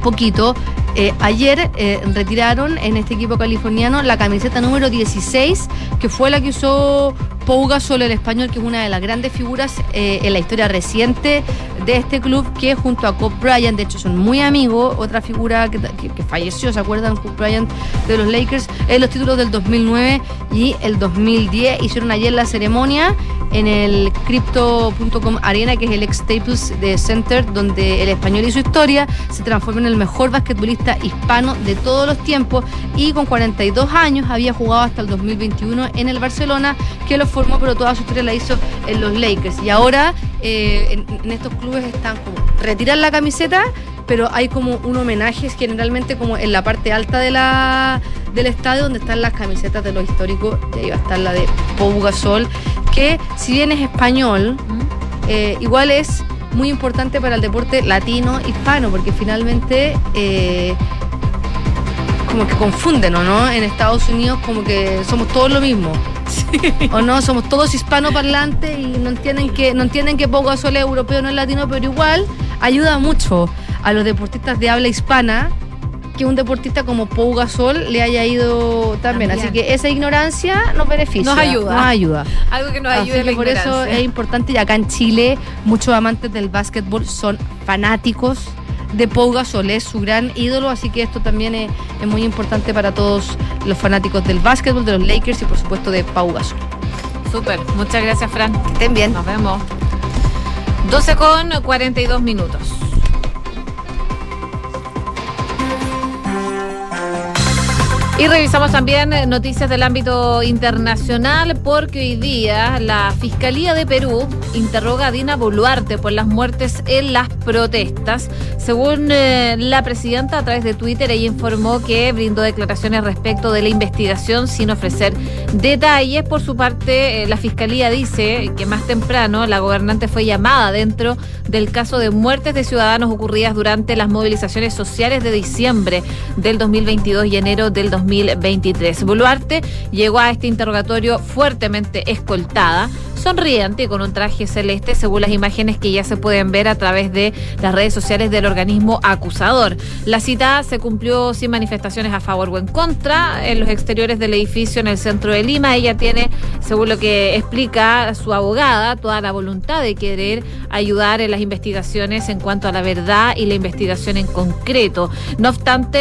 poquito. Eh, ayer eh, retiraron en este equipo californiano la camiseta número 16, que fue la que usó Pau Gasol, el español, que es una de las grandes figuras eh, en la historia reciente de este club, que junto a Kobe Bryant, de hecho son muy amigos, otra figura que, falleció, ¿se acuerdan? Kobe Bryant de los Lakers, en los títulos del 2009 y el 2010. Hicieron ayer la ceremonia en el Crypto.com Arena, que es el ex Staples de Center, donde el español hizo historia, se transformó en el mejor basquetbolista hispano de todos los tiempos y con 42 años había jugado hasta el 2021 en el Barcelona, que lo formó, pero toda su historia la hizo en los Lakers. Y ahora eh, en, en estos clubes están como retirar la camiseta, pero hay como un homenaje generalmente como en la parte alta de la, del estadio donde están las camisetas de los históricos, y ahí va a estar la de Pau Gasol, que si bien es español, eh, igual es muy importante para el deporte latino hispano, porque finalmente eh, como que confunden, ¿o no? En Estados Unidos como que somos todos lo mismo. <laughs> ¿O no? Somos todos hispanoparlantes y no entienden que no entienden que Pau Gasol es europeo, no es latino, pero igual ayuda mucho a los deportistas de habla hispana que un deportista como Pau Gasol le haya ido también. Así que esa ignorancia nos beneficia. Nos ayuda. Nos ayuda. Algo que nos Así ayude que la por eso es importante y acá en Chile muchos amantes del básquetbol son fanáticos de Pau Gasol, es su gran ídolo, así que esto también es, es muy importante para todos los fanáticos del básquetbol, de los Lakers y por supuesto de Pau Gasol. Súper. Muchas gracias, Fran. Que estén bien. Nos vemos. 12 con 42 minutos. Y revisamos también eh, noticias del ámbito internacional porque hoy día la Fiscalía de Perú interroga a Dina Boluarte por las muertes en las protestas. Según eh, la presidenta a través de Twitter, ella informó que brindó declaraciones respecto de la investigación sin ofrecer detalles. Por su parte, eh, la Fiscalía dice que más temprano la gobernante fue llamada dentro del caso de muertes de ciudadanos ocurridas durante las movilizaciones sociales de diciembre del 2022 y enero del 2023. Boluarte llegó a este interrogatorio fuertemente escoltada, sonriente y con un traje celeste, según las imágenes que ya se pueden ver a través de las redes sociales del organismo acusador. La cita se cumplió sin manifestaciones a favor o en contra en los exteriores del edificio en el centro de Lima. Ella tiene, según lo que explica su abogada, toda la voluntad de querer ayudar en las investigaciones en cuanto a la verdad y la investigación en concreto. No obstante,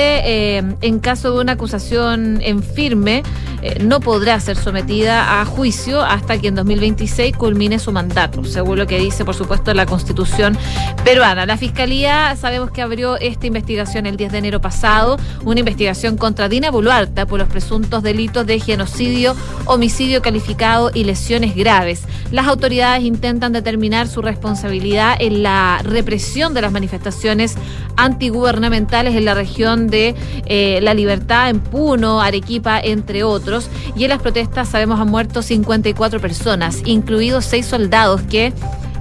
eh, en caso de una acusación en firme, eh, no podrá ser sometida a juicio hasta que en 2026 culmine su mandato, según lo que dice, por supuesto, la Constitución peruana. La Fiscalía sabemos que abrió esta investigación el 10 de enero pasado, una investigación contra Dina Boluarte por los presuntos delitos de genocidio, homicidio calificado y lesiones graves. Las autoridades intentan determinar su responsabilidad en la represión de las manifestaciones antigubernamentales en la región de eh, La Libertad, en Puno, Arequipa, entre otros. Y en las protestas, sabemos, han muerto 54 personas, incluidos seis soldados que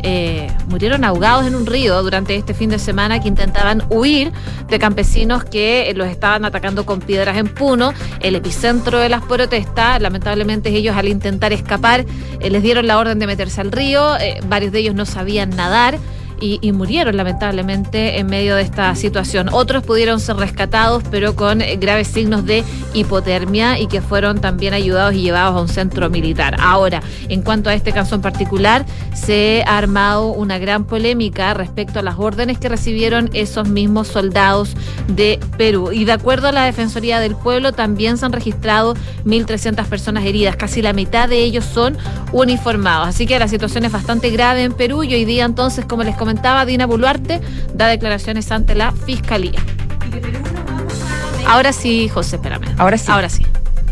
eh, murieron ahogados en un río durante este fin de semana que intentaban huir de campesinos que eh, los estaban atacando con piedras en Puno, el epicentro de las protestas. Lamentablemente ellos al intentar escapar eh, les dieron la orden de meterse al río, varios de ellos no sabían nadar. Y, murieron lamentablemente en medio de esta situación. Otros pudieron ser rescatados, pero con graves signos de hipotermia y que fueron también ayudados y llevados a un centro militar. Ahora, en cuanto a este caso en particular, se ha armado una gran polémica respecto a las órdenes que recibieron esos mismos soldados de Perú. Y de acuerdo a la Defensoría del Pueblo, también se han registrado 1.300 personas heridas. Casi la mitad de ellos son uniformados. Así que la situación es bastante grave en Perú y hoy día entonces, como les comentaba, Dina Boluarte da declaraciones ante la Fiscalía. Ahora sí, José, espérame. Ahora sí. Ahora sí.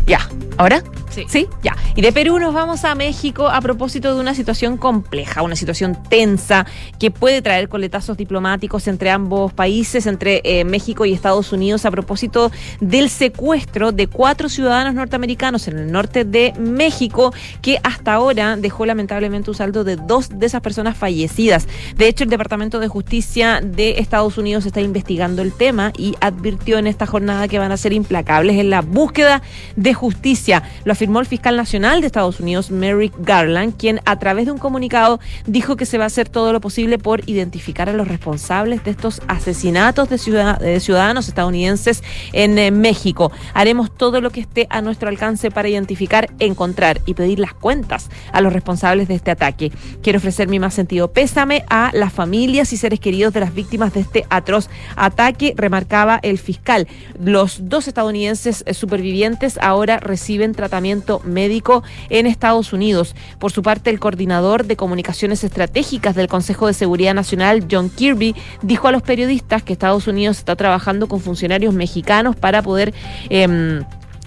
Ya. ¿Ahora? Sí. ya. Y de Perú nos vamos a México a propósito de una situación compleja, una situación tensa que puede traer coletazos diplomáticos entre ambos países, entre eh, México y Estados Unidos, a propósito del secuestro de cuatro ciudadanos norteamericanos en el norte de México, que hasta ahora dejó lamentablemente un saldo de dos de esas personas fallecidas. De hecho, el Departamento de Justicia de Estados Unidos está investigando el tema y advirtió en esta jornada que van a ser implacables en la búsqueda de justicia. Lo afirmó el fiscal nacional de Estados Unidos, Merrick Garland, quien a través de un comunicado dijo que se va a hacer todo lo posible por identificar a los responsables de estos asesinatos de, ciudadanos estadounidenses en eh, México. Haremos todo lo que esté a nuestro alcance para identificar, encontrar y pedir las cuentas a los responsables de este ataque. Quiero ofrecer mi más sentido pésame a las familias y seres queridos de las víctimas de este atroz ataque, remarcaba el fiscal. Los dos estadounidenses eh, supervivientes ahora reciben tratamiento médico en Estados Unidos. Por su parte, el coordinador de comunicaciones estratégicas del Consejo de Seguridad Nacional, John Kirby, dijo a los periodistas que Estados Unidos está trabajando con funcionarios mexicanos para poder... Eh,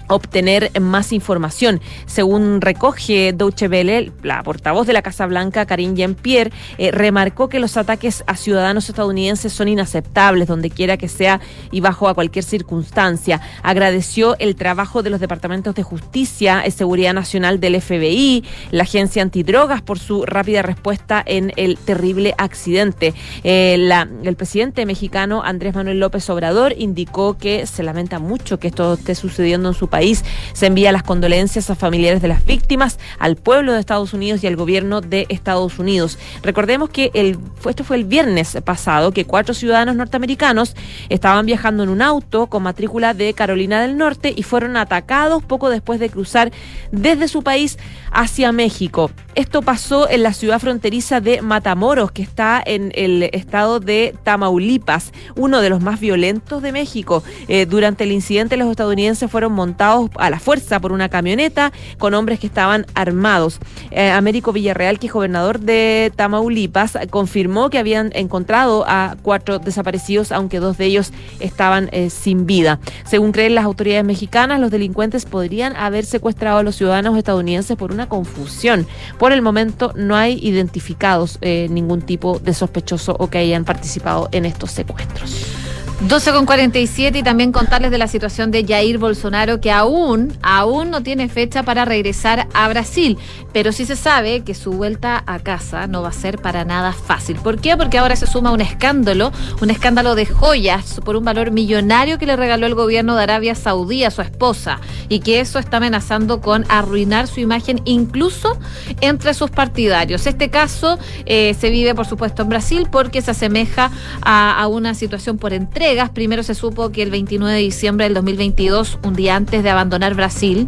obtener más información. Según recoge Deutsche Welle, la portavoz de la Casa Blanca, Karine Jean-Pierre, eh, remarcó que los ataques a ciudadanos estadounidenses son inaceptables, donde quiera que sea y bajo a cualquier circunstancia. Agradeció el trabajo de los departamentos de justicia y seguridad nacional del FBI, la agencia antidrogas por su rápida respuesta en el terrible accidente. Eh, la, el presidente mexicano Andrés Manuel López Obrador indicó que se lamenta mucho que esto esté sucediendo en su país se envía las condolencias a familiares de las víctimas, al pueblo de Estados Unidos y al gobierno de Estados Unidos. Recordemos que esto fue el viernes pasado, que cuatro ciudadanos norteamericanos estaban viajando en un auto con matrícula de Carolina del Norte y fueron atacados poco después de cruzar desde su país hacia México. Esto pasó en la ciudad fronteriza de Matamoros, que está en el estado de Tamaulipas, uno de los más violentos de México. Eh, durante el incidente los estadounidenses fueron montados a la fuerza por una camioneta con hombres que estaban armados. Eh, Américo Villarreal, que es gobernador de Tamaulipas, confirmó que habían encontrado a cuatro desaparecidos, aunque dos de ellos estaban eh, sin vida. Según creen las autoridades mexicanas, los delincuentes podrían haber secuestrado a los ciudadanos estadounidenses por una confusión. Por el momento no hay identificados eh, ningún tipo de sospechoso o que hayan participado en estos secuestros. 12 con 47 y también contarles de la situación de Jair Bolsonaro que aún, aún no tiene fecha para regresar a Brasil, pero sí se sabe que su vuelta a casa no va a ser para nada fácil. ¿Por qué? Porque ahora se suma un escándalo, un escándalo de joyas por un valor millonario que le regaló el gobierno de Arabia Saudí a su esposa y que eso está amenazando con arruinar su imagen incluso entre sus partidarios. Este caso eh, se vive por supuesto en Brasil porque se asemeja a, a una situación por entrega Primero se supo que el 29 de diciembre del 2022, un día antes de abandonar Brasil,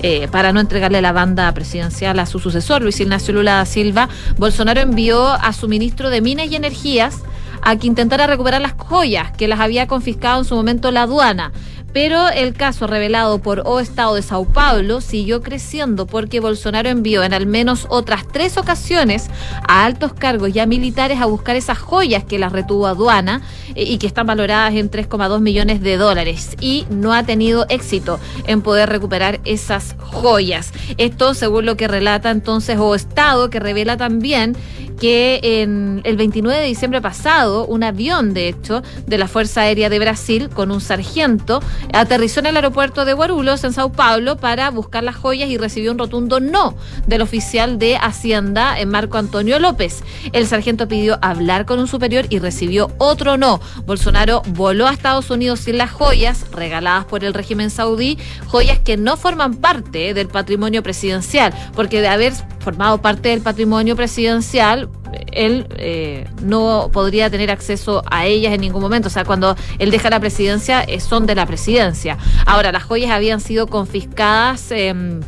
eh, para no entregarle la banda presidencial a su sucesor, Luis Ignacio Lula da Silva, Bolsonaro envió a su ministro de Minas y Energías a que intentara recuperar las joyas que las había confiscado en su momento la aduana. Pero el caso revelado por O Estado de Sao Paulo siguió creciendo porque Bolsonaro envió en al menos otras tres ocasiones a altos cargos y a militares a buscar esas joyas que las retuvo aduana eh, y que están valoradas en 3,2 millones de dólares y no ha tenido éxito en poder recuperar esas joyas. Esto según lo que relata entonces O Estado, que revela también que en el 29 de diciembre pasado un avión, de hecho, de la Fuerza Aérea de Brasil con un sargento aterrizó en el aeropuerto de Guarulhos, en Sao Paulo, para buscar las joyas y recibió un rotundo no del oficial de Hacienda, eh, Marco Antonio López. El sargento pidió hablar con un superior y recibió otro no. Bolsonaro voló a Estados Unidos sin las joyas regaladas por el régimen saudí, joyas que no forman parte del patrimonio presidencial, porque de haber formado parte del patrimonio presidencial, él eh, no podría tener acceso a ellas en ningún momento. O sea, cuando él deja la presidencia, eh, son de la presidencia. Ahora, las joyas habían sido confiscadas. em,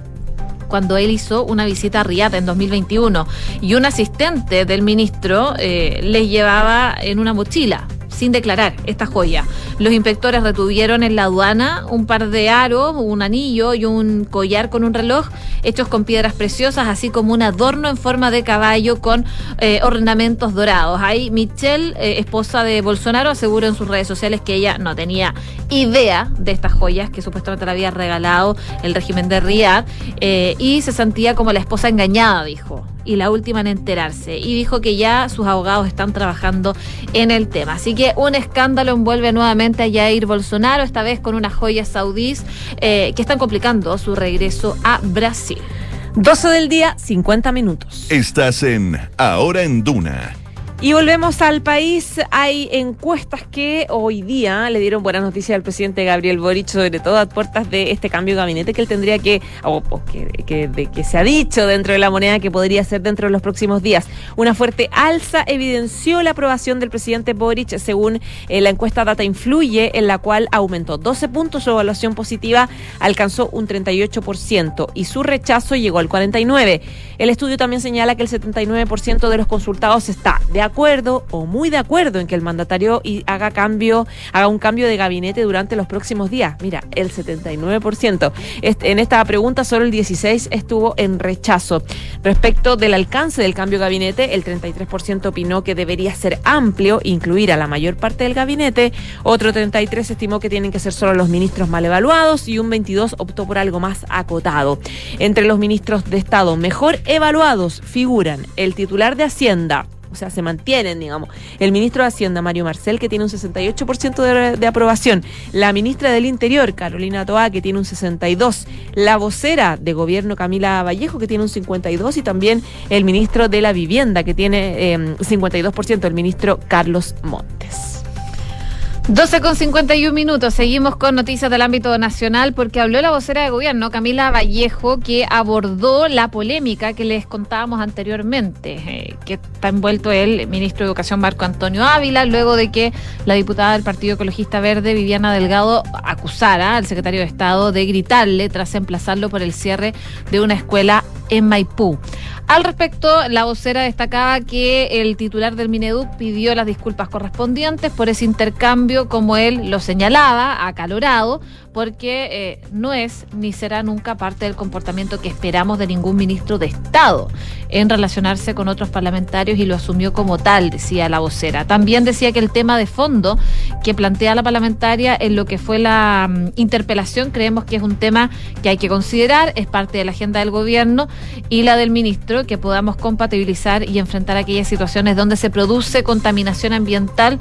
cuando él hizo una visita a Riyadh en 2021 y un asistente del ministro eh, les llevaba en una mochila sin declarar esta joya. Los inspectores retuvieron en la aduana un par de aros, un anillo y un collar con un reloj hechos con piedras preciosas, así como un adorno en forma de caballo con eh, ornamentos dorados. Ahí Michelle, eh, esposa de Bolsonaro, aseguró en sus redes sociales que ella no tenía idea de estas joyas que supuestamente le había regalado el régimen de Riyadh eh, y se sentía como la esposa engañada, dijo y la última en enterarse. Y dijo que ya sus abogados están trabajando en el tema. Así que un escándalo envuelve nuevamente a Jair Bolsonaro, esta vez con unas joyas saudíes eh, que están complicando su regreso a Brasil. 12 del día, 50 minutos. Estás en Ahora en Duna. Y volvemos al país. Hay encuestas que hoy día le dieron buenas noticias al presidente Gabriel Boric, sobre todo a puertas de este cambio de gabinete que él tendría que, o, que, que se ha dicho dentro de la moneda que podría ser dentro de los próximos días. Una fuerte alza evidenció la aprobación del presidente Boric según eh, la encuesta Data Influye, en la cual aumentó 12 puntos su evaluación positiva, alcanzó un 38% y su rechazo llegó al 49%. El estudio también señala que el 79% de los consultados está de acuerdo o muy de acuerdo en que el mandatario haga cambio, haga un cambio de gabinete durante los próximos días. Mira, el 79%. Este, en esta pregunta solo el 16 estuvo en rechazo. Respecto del alcance del cambio de gabinete, el 33% opinó que debería ser amplio, incluir a la mayor parte del gabinete. Otro 33 estimó que tienen que ser solo los ministros mal evaluados y un 22 optó por algo más acotado. Entre los ministros de Estado mejor evaluados figuran el titular de Hacienda, o sea, se mantienen, digamos. El ministro de Hacienda, Mario Marcel, que tiene un 68% de, de, aprobación. La ministra del Interior, Carolina Toá, que tiene un 62%. La vocera de gobierno, Camila Vallejo, que tiene un 52%. Y también el ministro de la Vivienda, que tiene eh, 52%, el ministro Carlos Montes. 12 con 51 minutos. Seguimos con noticias del ámbito nacional porque habló la vocera de gobierno, Camila Vallejo, que abordó la polémica que les contábamos anteriormente, eh, que está envuelto el ministro de Educación Marco Antonio Ávila, luego de que la diputada del Partido Ecologista Verde, Viviana Delgado, acusara al secretario de Estado de gritarle tras emplazarlo por el cierre de una escuela en Maipú. Al respecto, la vocera destacaba que el titular del Mineduc pidió las disculpas correspondientes por ese intercambio, como él lo señalaba, acalorado, porque eh, no es ni será nunca parte del comportamiento que esperamos de ningún ministro de Estado en relacionarse con otros parlamentarios y lo asumió como tal, decía la vocera. También decía que el tema de fondo que plantea la parlamentaria en lo que fue la um, interpelación creemos que es un tema que hay que considerar, es parte de la agenda del gobierno y la del ministro, que podamos compatibilizar y enfrentar aquellas situaciones donde se produce contaminación ambiental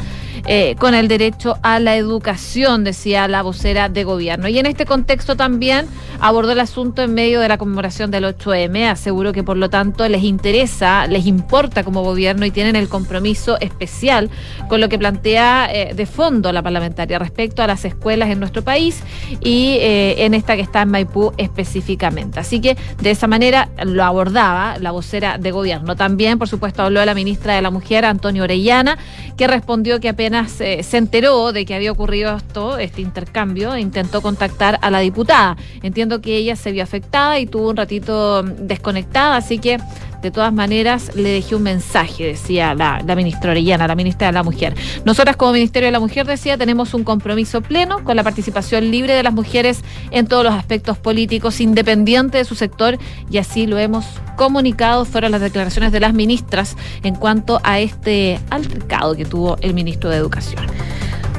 eh, con el derecho a la educación, decía la vocera de gobierno. Y en este contexto también abordó el asunto en medio de la conmemoración del 8M. Aseguró que por lo tanto les interesa, les importa como gobierno y tienen el compromiso especial con lo que plantea eh, de fondo la parlamentaria respecto a las escuelas en nuestro país y eh, en esta que está en Maipú específicamente. Así que de esa manera lo abordaba la vocera de gobierno. También, por supuesto, habló la ministra de la Mujer, Antonio Orellana, que respondió que apenas eh, se enteró de que había ocurrido esto, este intercambio, intentó contactar a la diputada. Entiendo que ella se vio afectada y tuvo un ratito desconectada, así que de todas maneras le dejé un mensaje, decía la, la, ministra Orellana, la ministra de la Mujer. Nosotras como Ministerio de la Mujer, decía, tenemos un compromiso pleno con la participación libre de las mujeres en todos los aspectos políticos, independiente de su sector, y así lo hemos comunicado. Fueron las declaraciones de las ministras en cuanto a este altercado que tuvo el ministro de Educación.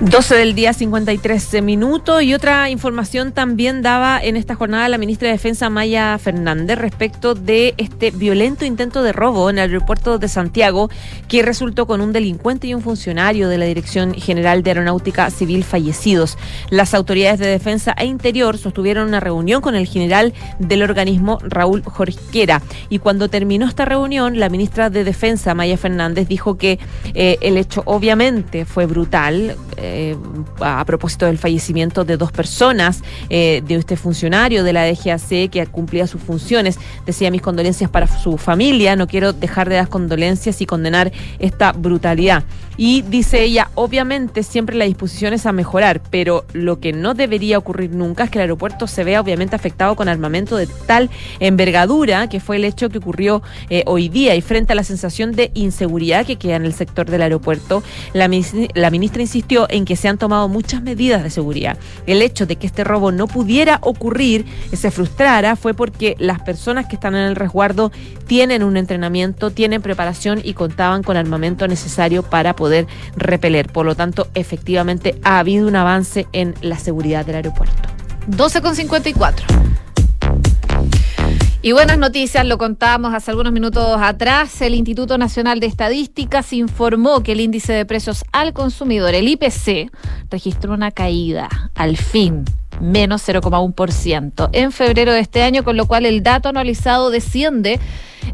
12 del día 53 minutos y otra información también daba en esta jornada la ministra de Defensa Maya Fernández respecto de este violento intento de robo en el aeropuerto de Santiago que resultó con un delincuente y un funcionario de la Dirección General de Aeronáutica Civil fallecidos. Las autoridades de defensa e interior sostuvieron una reunión con el general del organismo Raúl Jorquera y cuando terminó esta reunión la ministra de Defensa Maya Fernández dijo que eh, el hecho obviamente fue brutal. Eh, a propósito del fallecimiento de dos personas, eh, de este funcionario de la DGAC que cumplía sus funciones. Decía mis condolencias para su familia, no quiero dejar de dar condolencias y condenar esta brutalidad. Y dice ella, obviamente siempre la disposición es a mejorar, pero lo que no debería ocurrir nunca es que el aeropuerto se vea obviamente afectado con armamento de tal envergadura, que fue el hecho que ocurrió eh, hoy día. Y frente a la sensación de inseguridad que queda en el sector del aeropuerto, la, la ministra insistió en que se han tomado muchas medidas de seguridad. El hecho de que este robo no pudiera ocurrir, se frustrara, fue porque las personas que están en el resguardo tienen un entrenamiento, tienen preparación y contaban con armamento necesario para poder repeler. Por lo tanto, efectivamente ha habido un avance en la seguridad del aeropuerto. 12,54. Y buenas noticias, lo contábamos hace algunos minutos atrás. El Instituto Nacional de Estadísticas informó que el índice de precios al consumidor, el IPC, registró una caída, al fin, menos 0,1% en febrero de este año, con lo cual el dato anualizado desciende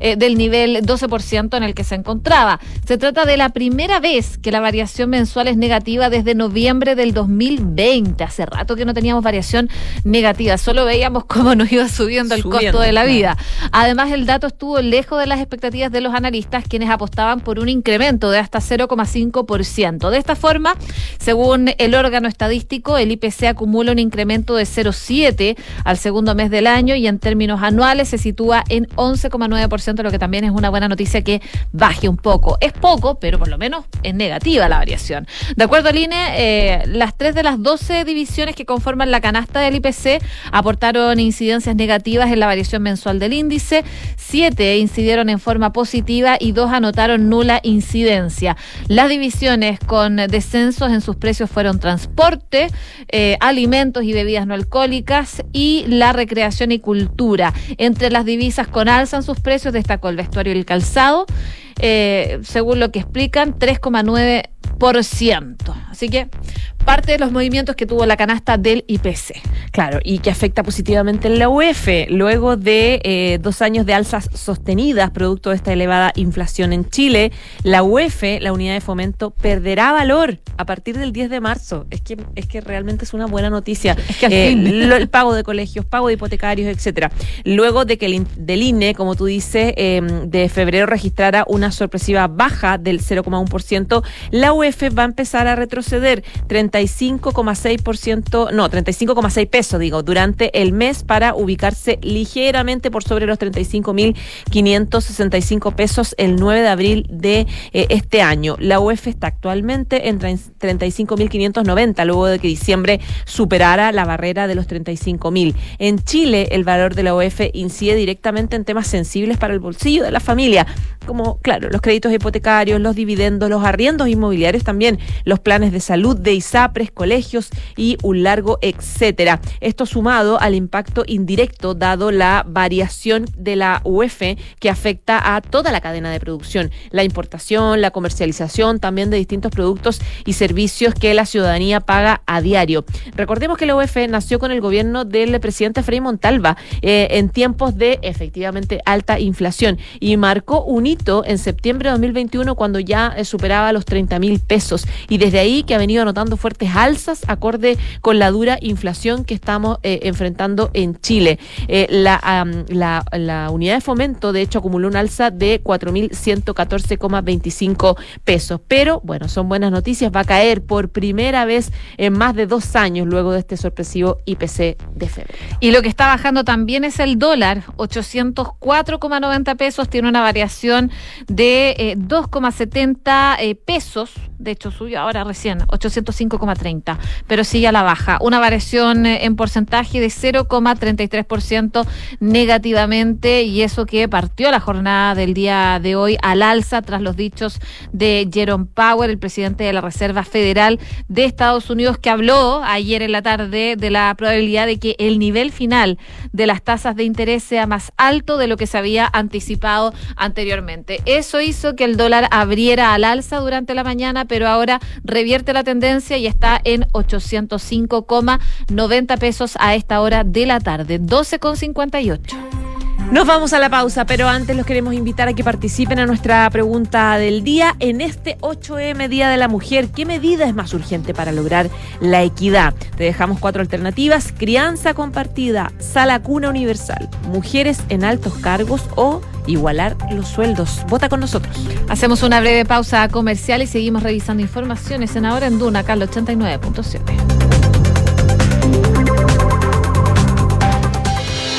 eh, del nivel 12% en el que se encontraba. Se trata de la primera vez que la variación mensual es negativa desde noviembre del 2020. Hace rato que no teníamos variación negativa, solo veíamos cómo nos iba subiendo el Subiendo, costo de la claro. vida. Además, el dato estuvo lejos de las expectativas de los analistas, quienes apostaban por un incremento de hasta 0,5%. De esta forma, según el órgano estadístico, el IPC acumula un incremento de 0,7 al segundo mes del año y en términos anuales se sitúa en 11,9%, lo que también es una buena noticia que baje un poco. Es poco, pero por lo menos es negativa la variación. De acuerdo al INE, eh, las tres de las 12 divisiones que conforman la canasta del IPC aportaron incidencias negativas en la variación mensual del índice, siete incidieron en forma positiva y dos anotaron nula incidencia. Las divisiones con descensos en sus precios fueron transporte, eh, alimentos y bebidas no alcohólicas y la recreación y cultura. Entre las divisas con alza en sus precios destacó el vestuario y el calzado, eh, según lo que explican, 3,9%. Así que parte de los movimientos que tuvo la canasta del IPC. Claro, y que afecta positivamente en la UEF, luego de eh, dos años de alzas sostenidas producto de esta elevada inflación en Chile, la UEF, la unidad de fomento, perderá valor a partir del 10 de marzo. Es que, es que realmente es una buena noticia. que al Eh, fin. lo- el pago de colegios, pago de hipotecarios, etcétera. Luego de que el del INE, como tú dices, eh, de febrero registrara una sorpresiva baja del 0,1%, la UEF va a empezar a retroceder 35,6%, no, 35,6 pesos, digo, durante el mes para ubicarse ligeramente por sobre los 35.565 pesos el 9 de abril de eh, este año. La UEF está actualmente en 35.590, luego de que diciembre superara la barrera de los 35.000. En Chile, el valor de la UEF incide directamente en temas sensibles para el bolsillo de la familia, como, claro, los créditos hipotecarios, los dividendos, los arriendos inmobiliarios también, los planes de salud de ISAPRES, colegios y un largo etcétera. Esto sumado al impacto indirecto dado la variación de la UEF que afecta a toda la cadena de producción, la importación, la comercialización también de distintos productos y servicios que la ciudadanía paga a diario. Recordemos que la UEF nació con el gobierno del presidente Frei Montalva eh, en tiempos de efectivamente alta inflación y marcó un hito en septiembre de 2021 cuando ya eh, superaba los 30 mil pesos y desde ahí que ha venido anotando fuertes alzas acorde con la dura inflación que estamos eh, enfrentando en Chile. Eh, la, unidad de fomento de hecho acumuló un alza de 4.114,25 pesos, pero bueno, son buenas noticias, va a caer por primera vez en más de dos años luego de este sorpresivo IPC de febrero. Y lo que está bajando también es el dólar, 804,90 pesos, tiene una variación de eh, 2,70 eh, pesos, de hecho subió ahora recién, 805,30, pero sigue a la baja, una variación eh, en porcentaje de 0,33% negativamente y eso que partió la jornada del día de hoy al alza tras los dichos de Jerome Powell, el presidente de la Reserva Federal de Estados Unidos, que habló ayer en la tarde de la probabilidad de que el nivel final de las tasas de interés sea más alto de lo que se había anticipado anteriormente. Eso hizo que el dólar abriera al alza durante la mañana, pero ahora revierte la tendencia y está en 805,90 pesos a esta hora de la tarde, 12,58. Nos vamos a la pausa, pero antes los queremos invitar a que participen a nuestra pregunta del día. En este 8M Día de la Mujer, ¿qué medida es más urgente para lograr la equidad? Te dejamos cuatro alternativas. Crianza compartida, sala cuna universal, mujeres en altos cargos o igualar los sueldos. Vota con nosotros. Hacemos una breve pausa comercial y seguimos revisando informaciones en Ahora en Duna, al 89.7.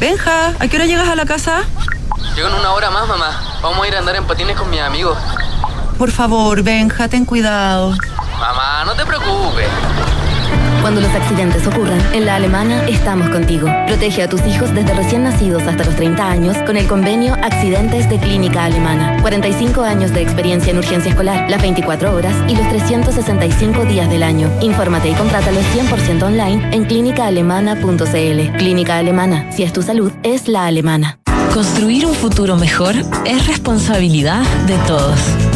Benja, ¿a qué hora llegas a la casa? Llego en una hora más, mamá. Vamos a ir a andar en patines con mis amigos. Por favor, Benja, ten cuidado. Mamá, no te preocupes. Cuando los accidentes ocurran, en la alemana estamos contigo. Protege a tus hijos desde recién nacidos hasta los 30 años con el convenio Accidentes de Clínica Alemana. 45 años de experiencia en urgencia escolar, las 24 horas y los 365 días del año. Infórmate y contrátalo 100% online en clínicaalemana.cl. Clínica Alemana, si es tu salud, es la alemana. Construir un futuro mejor es responsabilidad de todos.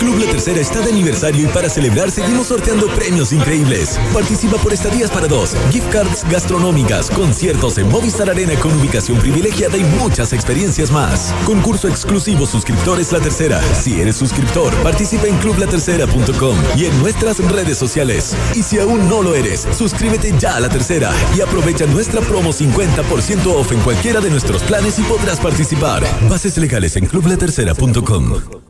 Club La Tercera está de aniversario y para celebrar seguimos sorteando premios increíbles. Participa por estadías para dos, gift cards gastronómicas, conciertos en Movistar Arena con ubicación privilegiada y muchas experiencias más. Concurso exclusivo suscriptores La Tercera. Si eres suscriptor, participa en clublatercera.com y en nuestras redes sociales. Y si aún no lo eres, suscríbete ya a La Tercera y aprovecha nuestra promo 50% off en cualquiera de nuestros planes y podrás participar. Bases legales en clublatercera.com.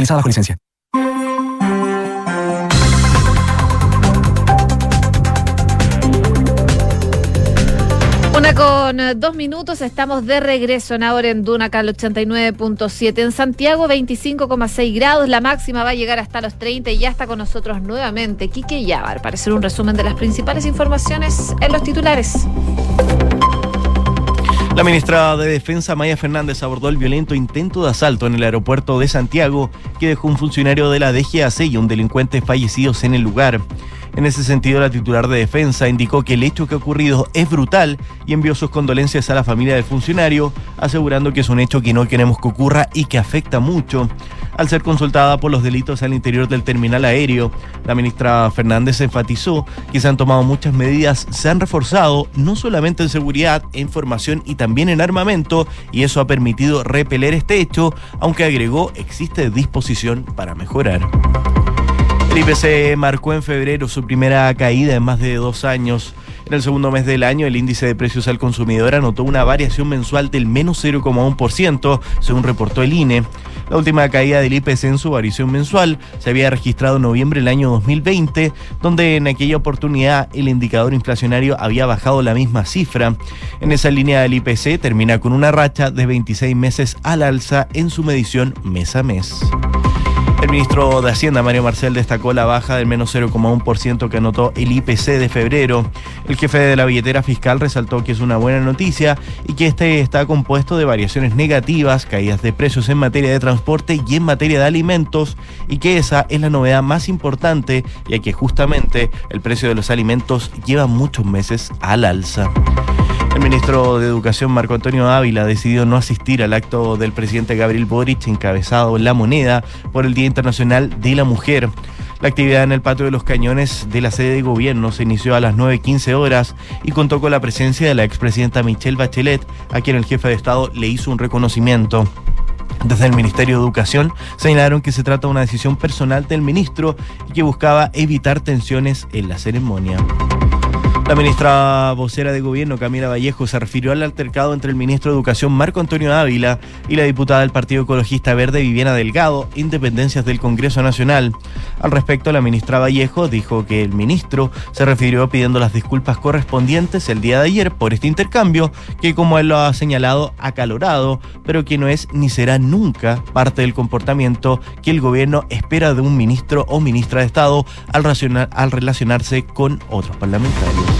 utilizada bajo licencia. Una con eh, dos minutos, estamos de regreso en ahora en Duna, al 89.7. En Santiago, 25,6 grados, la máxima va a llegar hasta los 30 y ya está con nosotros nuevamente Quique Yavar para hacer un resumen de las principales informaciones en los titulares. La ministra de Defensa, Maya Fernández, abordó el violento intento de asalto en el aeropuerto de Santiago que dejó un funcionario de la DGAC y un delincuente fallecidos en el lugar. En ese sentido, la titular de defensa indicó que el hecho que ha ocurrido es brutal y envió sus condolencias a la familia del funcionario, asegurando que es un hecho que no queremos que ocurra y que afecta mucho. Al ser consultada por los delitos al interior del terminal aéreo, la ministra Fernández enfatizó que se han tomado muchas medidas, se han reforzado no solamente en seguridad, en formación y también en armamento, y eso ha permitido repeler este hecho, aunque agregó existe disposición para mejorar. El IPC marcó en febrero su primera caída en más de dos años. En el segundo mes del año, el índice de precios al consumidor anotó una variación mensual del menos 0,1%, según reportó el INE. La última caída del IPC en su variación mensual se había registrado en noviembre del año 2020, donde en aquella oportunidad el indicador inflacionario había bajado la misma cifra. En esa línea del IPC termina con una racha de 26 meses al alza en su medición mes a mes. Ministro de Hacienda, Mario Marcel, destacó la baja del menos 0,1% que anotó el IPC de febrero. El jefe de la billetera fiscal resaltó que es una buena noticia y que este está compuesto de variaciones negativas, caídas de precios en materia de transporte y en materia de alimentos, y que esa es la novedad más importante, ya que justamente el precio de los alimentos lleva muchos meses al alza. Ministro de Educación, Marco Antonio Ávila, decidió no asistir al acto del presidente Gabriel Boric encabezado en La Moneda por el Día Internacional de la Mujer. La actividad en el patio de los cañones de la sede de gobierno se inició a las 9.15 horas y contó con la presencia de la expresidenta Michelle Bachelet, a quien el jefe de Estado le hizo un reconocimiento. Desde el Ministerio de Educación señalaron que se trata de una decisión personal del ministro y que buscaba evitar tensiones en la ceremonia. La ministra vocera de gobierno, Camila Vallejo, se refirió al altercado entre el ministro de Educación, Marco Antonio Ávila, y la diputada del Partido Ecologista Verde, Viviana Delgado, independencias del Congreso Nacional. Al respecto, la ministra Vallejo dijo que el ministro se refirió pidiendo las disculpas correspondientes el día de ayer por este intercambio, que como él lo ha señalado, acalorado, pero que no es ni será nunca parte del comportamiento que el gobierno espera de un ministro o ministra de Estado al, al relacionarse con otros parlamentarios.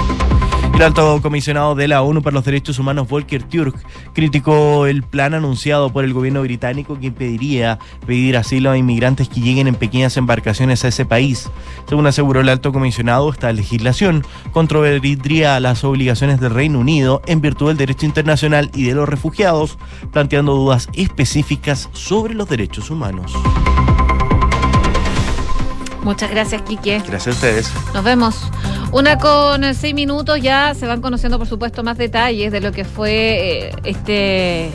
El alto comisionado de la ONU para los Derechos Humanos, Volker Turk, criticó el plan anunciado por el gobierno británico que impediría pedir asilo a inmigrantes que lleguen en pequeñas embarcaciones a ese país. Según aseguró el alto comisionado, esta legislación controvertiría las obligaciones del Reino Unido en virtud del derecho internacional y de los refugiados, planteando dudas específicas sobre los derechos humanos. Muchas gracias, Quique. Gracias a ustedes. Nos vemos. Una con seis minutos, ya se van conociendo, por supuesto, más detalles de lo que fue eh, este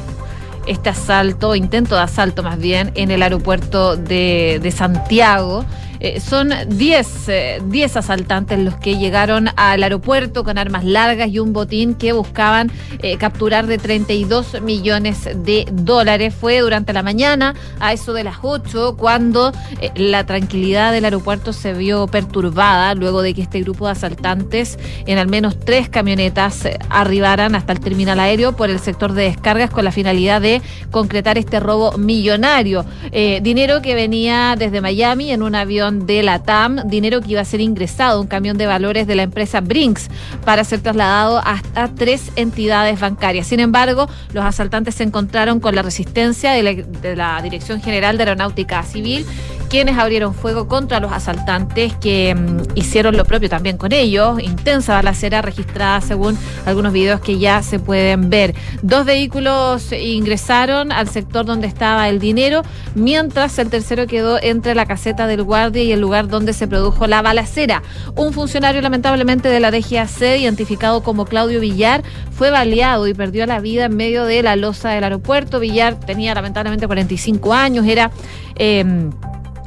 este asalto, intento de asalto más bien, en el aeropuerto de, de Santiago. Eh, son 10 eh, asaltantes los que llegaron al aeropuerto con armas largas y un botín que buscaban eh, capturar de 32 millones de dólares. Fue durante la mañana, a eso de las 8, cuando eh, la tranquilidad del aeropuerto se vio perturbada luego de que este grupo de asaltantes en al menos tres camionetas arribaran hasta el terminal aéreo por el sector de descargas con la finalidad de concretar este robo millonario. Dinero que venía desde Miami en un avión de la TAM, dinero que iba a ser ingresado un camión de valores de la empresa Brinks para ser trasladado hasta tres entidades bancarias. Sin embargo, los asaltantes se encontraron con la resistencia de la, de la Dirección General de Aeronáutica Civil quienes abrieron fuego contra los asaltantes que mm, hicieron lo propio también con ellos. Intensa balacera registrada según algunos videos que ya se pueden ver. Dos vehículos ingresaron al sector donde estaba el dinero, mientras el tercero quedó entre la caseta del guardia y el lugar donde se produjo la balacera. Un funcionario lamentablemente de la DGAC, identificado como Claudio Villar, fue baleado y perdió la vida en medio de la losa del aeropuerto. Villar tenía lamentablemente 45 años, era... Eh,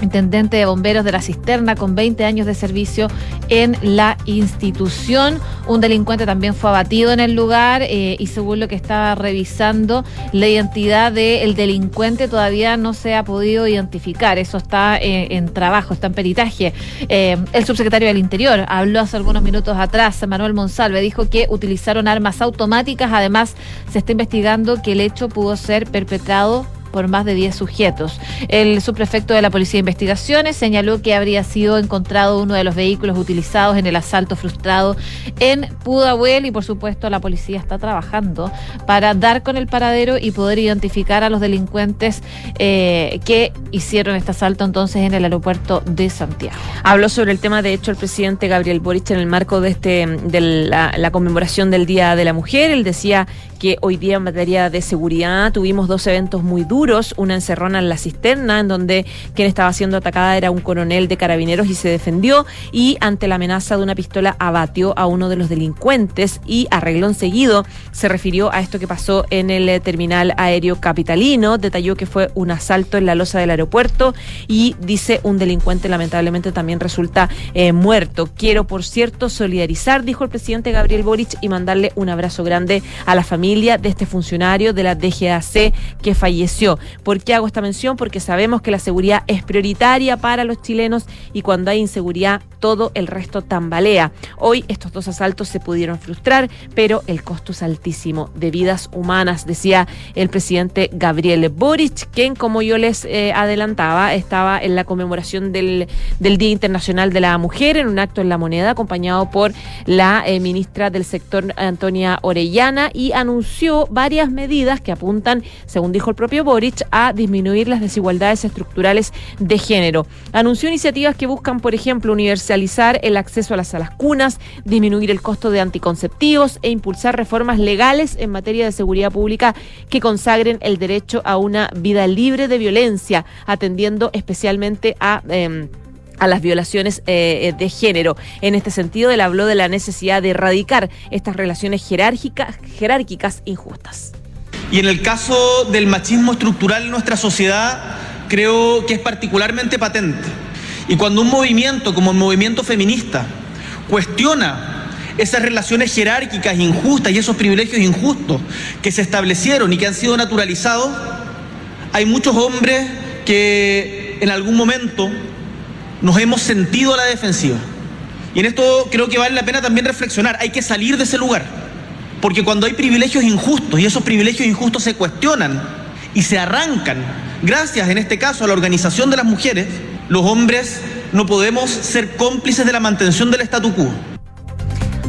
intendente de bomberos de la cisterna con 20 años de servicio en la institución. Un delincuente también fue abatido en el lugar eh, y según lo que estaba revisando, la identidad del delincuente todavía no se ha podido identificar. Eso está eh, en trabajo, está en peritaje. Eh, el subsecretario del Interior habló hace algunos minutos atrás, Manuel Monsalve, dijo que utilizaron armas automáticas. Además, se está investigando que el hecho pudo ser perpetrado por más de 10 sujetos. El subprefecto de la Policía de Investigaciones señaló que habría sido encontrado uno de los vehículos utilizados en el asalto frustrado en Pudahuel y por supuesto la policía está trabajando para dar con el paradero y poder identificar a los delincuentes eh, que hicieron este asalto entonces en el aeropuerto de Santiago. Habló sobre el tema, de hecho, el presidente Gabriel Boric en el marco de este de la, la conmemoración del Día de la Mujer. Él decía que hoy día en materia de seguridad tuvimos dos eventos muy duros duros, una encerrona en la cisterna, en donde quien estaba siendo atacada era un coronel de carabineros y se defendió, y ante la amenaza de una pistola abatió a uno de los delincuentes y arreglón seguido se refirió a esto que pasó en el eh, terminal aéreo capitalino, detalló que fue un asalto en la losa del aeropuerto y dice un delincuente lamentablemente también resulta eh, muerto. Quiero, por cierto, solidarizar, dijo el presidente Gabriel Boric, y mandarle un abrazo grande a la familia de este funcionario de la DGAC que falleció. ¿Por qué hago esta mención? Porque sabemos que la seguridad es prioritaria para los chilenos y cuando hay inseguridad todo el resto tambalea. Hoy estos dos asaltos se pudieron frustrar, pero el costo es altísimo de vidas humanas, decía el presidente Gabriel Boric, quien, como yo les eh, adelantaba, estaba en la conmemoración del, del, Día Internacional de la Mujer en un acto en la moneda, acompañado por la eh, ministra del sector, Antonia Orellana, y anunció varias medidas que apuntan, según dijo el propio Boric, a disminuir las desigualdades estructurales de género. Anunció iniciativas que buscan, por ejemplo, universalizar el acceso a las salas cunas, disminuir el costo de anticonceptivos e impulsar reformas legales en materia de seguridad pública que consagren el derecho a una vida libre de violencia, atendiendo especialmente a... Eh, a las violaciones eh, de género. En este sentido, él habló de la necesidad de erradicar estas relaciones jerárquicas injustas. Y en el caso del machismo estructural en nuestra sociedad, creo que es particularmente patente. Y cuando un movimiento como el movimiento feminista cuestiona esas relaciones jerárquicas injustas y esos privilegios injustos que se establecieron y que han sido naturalizados, hay muchos hombres que en algún momento nos hemos sentido a la defensiva. Y en esto creo que vale la pena también reflexionar, hay que salir de ese lugar, porque cuando hay privilegios injustos y esos privilegios injustos se cuestionan y se arrancan, gracias en este caso a la organización de las mujeres, los hombres no podemos ser cómplices de la mantención del statu quo.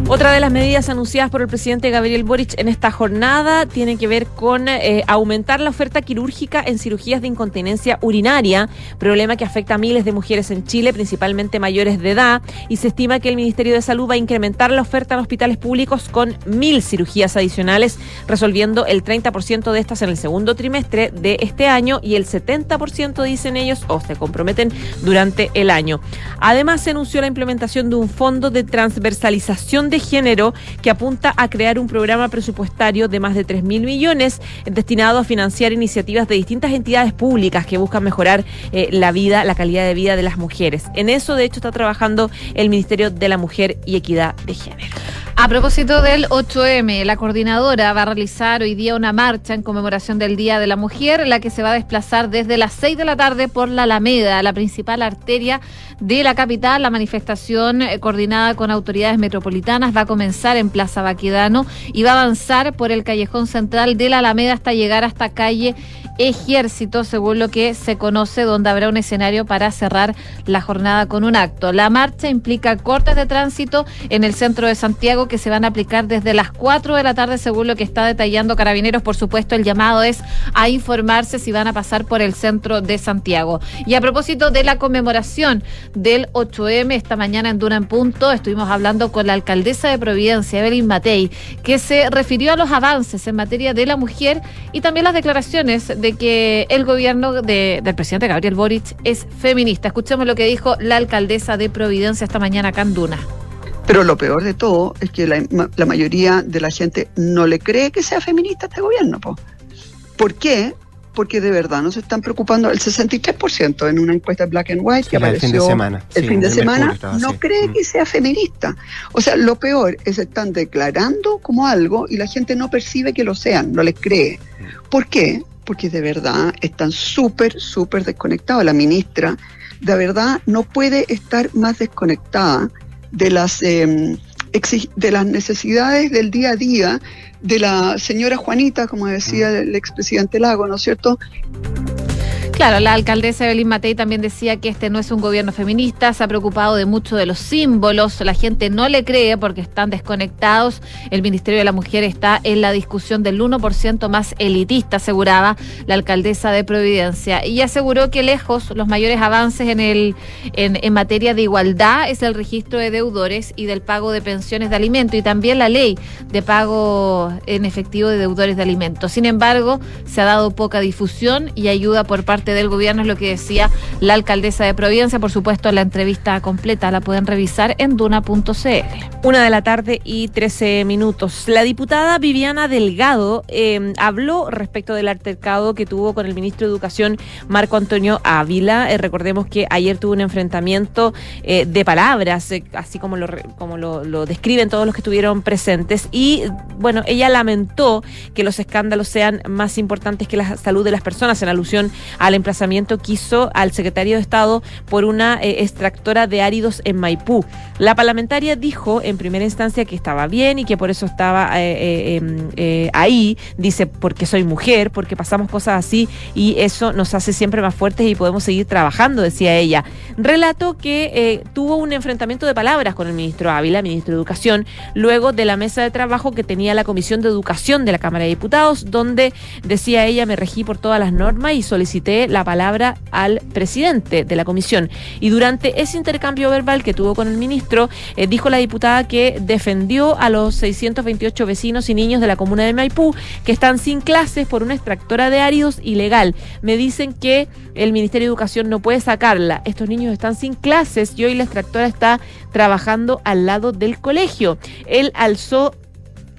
Otra de las medidas anunciadas por el presidente Gabriel Boric en esta jornada tiene que ver con eh, aumentar la oferta quirúrgica en cirugías de incontinencia urinaria, problema que afecta a miles de mujeres en Chile, principalmente mayores de edad, y se estima que el Ministerio de Salud va a incrementar la oferta en hospitales públicos con mil cirugías adicionales, resolviendo el 30% de estas en el segundo trimestre de este año y el 70% dicen ellos o se comprometen durante el año. Además, se anunció la implementación de un fondo de transversalización de género que apunta a crear un programa presupuestario de más de 3 mil millones destinado a financiar iniciativas de distintas entidades públicas que buscan mejorar eh, la vida, la calidad de vida de las mujeres. En eso, de hecho, está trabajando el Ministerio de la Mujer y Equidad de Género. A propósito del 8M, la coordinadora va a realizar hoy día una marcha en conmemoración del Día de la Mujer, la que se va a desplazar desde las 6 de la tarde por la Alameda, la principal arteria de la capital. La manifestación eh, coordinada con autoridades metropolitanas va a comenzar en Plaza Baquedano y va a avanzar por el callejón central de la Alameda hasta llegar hasta calle Ejército, según lo que se conoce, donde habrá un escenario para cerrar la jornada con un acto. La marcha implica cortes de tránsito en el centro de Santiago que se van a aplicar desde las 4 de la tarde, según lo que está detallando Carabineros. Por supuesto, el llamado es a informarse si van a pasar por el centro de Santiago. Y a propósito de la conmemoración del 8M, esta mañana en Duna en Punto, estuvimos hablando con la alcaldesa de Providencia, Evelyn Matei, que se refirió a los avances en materia de la mujer y también las declaraciones de que el gobierno de, del presidente Gabriel Boric es feminista. Escuchemos lo que dijo la alcaldesa de Providencia esta mañana acá en Duna. Pero lo peor de todo es que la, la, mayoría de la gente no le cree que sea feminista este gobierno. Po. ¿Por qué? Porque de verdad no se están preocupando. El 63% en una encuesta Black and White sí, que apareció el fin de semana, el sí, fin de semana no así. cree Mm. que sea feminista. O sea, lo peor es están declarando como algo y la gente no percibe que lo sean, no les cree. ¿Por qué? Porque de verdad están súper, súper desconectados. La ministra de verdad no puede estar más desconectada de las, eh, exig- de las necesidades del día a día de la señora Juanita, como decía el expresidente Lago, ¿no es cierto? Claro, la alcaldesa Evelyn Matei también decía que este no es un gobierno feminista, se ha preocupado de mucho de los símbolos, la gente no le cree porque están desconectados. El Ministerio de la Mujer está en la discusión del 1% más elitista, aseguraba la alcaldesa de Providencia. Y aseguró que lejos los mayores avances en, el, en, en materia de igualdad es el registro de deudores y del pago de pensiones de alimento y también la ley de pago en efectivo de deudores de alimentos. Sin embargo, se ha dado poca difusión y ayuda por parte del gobierno, es lo que decía la alcaldesa de Providencia. Por supuesto, la entrevista completa la pueden revisar en duna.cl. Una de la tarde y 13 minutos. La diputada Viviana Delgado eh, habló respecto del altercado que tuvo con el ministro de Educación, Marco Antonio Ávila. Eh, recordemos que ayer tuvo un enfrentamiento eh, de palabras, eh, así como, lo, como lo, lo describen todos los que estuvieron presentes. Y bueno, ella lamentó que los escándalos sean más importantes que la salud de las personas, en alusión al emplazamiento que hizo al secretario de Estado por una eh, extractora de áridos en Maipú. La parlamentaria dijo en primera instancia que estaba bien y que por eso estaba eh, eh, em, ahí. Dice, porque soy mujer, porque pasamos cosas así y eso nos hace siempre más fuertes y podemos seguir trabajando, decía ella. Relato que tuvo un enfrentamiento de palabras con el ministro Ávila, ministro de Educación, luego de la mesa de trabajo que tenía la Comisión de Educación de la Cámara de Diputados, donde decía ella, me regí por todas las normas y solicité la palabra al presidente de la comisión. Y durante ese intercambio verbal que tuvo con el ministro, eh, dijo la diputada que defendió a los 628 vecinos y niños de la comuna de Maipú que están sin clases por una extractora de áridos ilegal. Me dicen que el Ministerio de Educación no puede sacarla. Estos niños están sin clases y hoy la extractora está trabajando al lado del colegio. Él alzó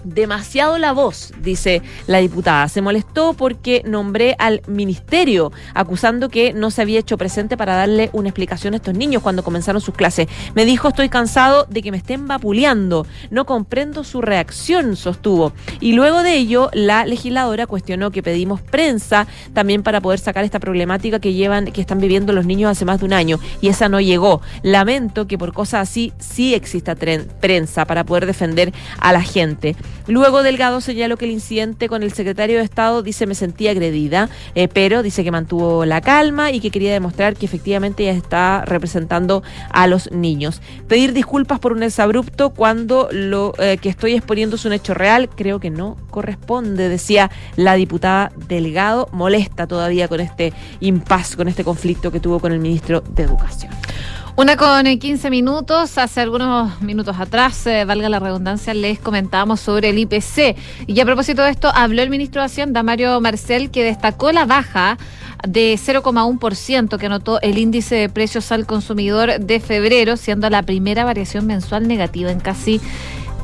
demasiado la voz, dice la diputada. Se molestó porque nombré al ministerio acusando que no se había hecho presente para darle una explicación a estos niños cuando comenzaron sus clases. Me dijo, estoy cansado de que me estén vapuleando. No comprendo su reacción, sostuvo. Y luego de ello, la legisladora cuestionó que pedimos prensa también para poder sacar esta problemática que llevan, que están viviendo los niños hace más de un año. Y esa no llegó. Lamento que por cosas así sí exista prensa para poder defender a la gente. Luego Delgado señaló que el incidente con el secretario de Estado dice me sentí agredida, eh, pero dice que mantuvo la calma y que quería demostrar que efectivamente ella está representando a los niños. Pedir disculpas por un exabrupto cuando lo eh, que estoy exponiendo es un hecho real, creo que no corresponde, decía la diputada Delgado, molesta todavía con este impas, con este conflicto que tuvo con el ministro de Educación. Una con eh, 15 minutos, hace algunos minutos atrás, eh, valga la redundancia, les comentábamos sobre el IPC. Y a propósito de esto, habló el ministro de Hacienda, Mario Marcel, que destacó la baja de 0,1% que anotó el índice de precios al consumidor de febrero, siendo la primera variación mensual negativa en casi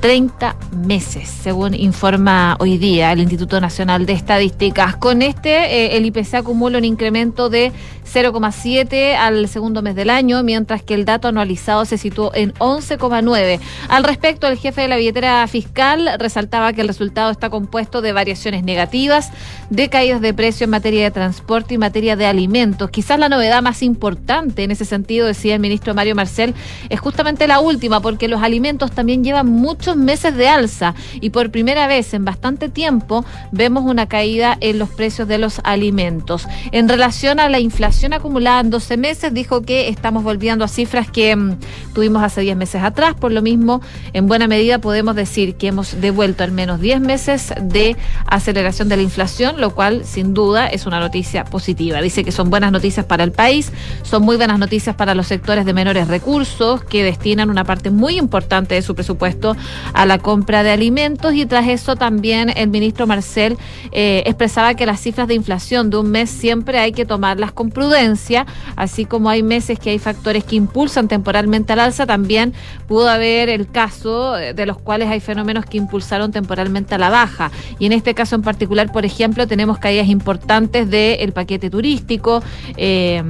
30 meses, según informa hoy día el Instituto Nacional de Estadísticas. Con este, eh, el IPC acumula un incremento de 0,7 al segundo mes del año, mientras que el dato anualizado se situó en 11,9. Al respecto, el jefe de la billetera fiscal resaltaba que el resultado está compuesto de variaciones negativas, de caídas de precio en materia de transporte y materia de alimentos. Quizás la novedad más importante en ese sentido, decía el ministro Mario Marcel, es justamente la última, porque los alimentos también llevan muchos meses de alza y por primera vez en bastante tiempo vemos una caída en los precios de los alimentos. En relación a la inflación acumulada en 12 meses, dijo que estamos volviendo a cifras que mm, tuvimos hace 10 meses atrás. Por lo mismo, en buena medida podemos decir que hemos devuelto al menos 10 meses de aceleración de la inflación, lo cual sin duda es una noticia positiva. Dice que son buenas noticias para el país, son muy buenas noticias para los sectores de menores recursos que destinan una parte muy importante de su presupuesto a la compra de alimentos y tras eso también el ministro Marcel eh, expresaba que las cifras de inflación de un mes siempre hay que tomarlas con prudencia, así como hay meses que hay factores que impulsan temporalmente al alza, también pudo haber el caso de los cuales hay fenómenos que impulsaron temporalmente a la baja. Y en este caso en particular, por ejemplo, tenemos caídas importantes del paquete turístico. Eh,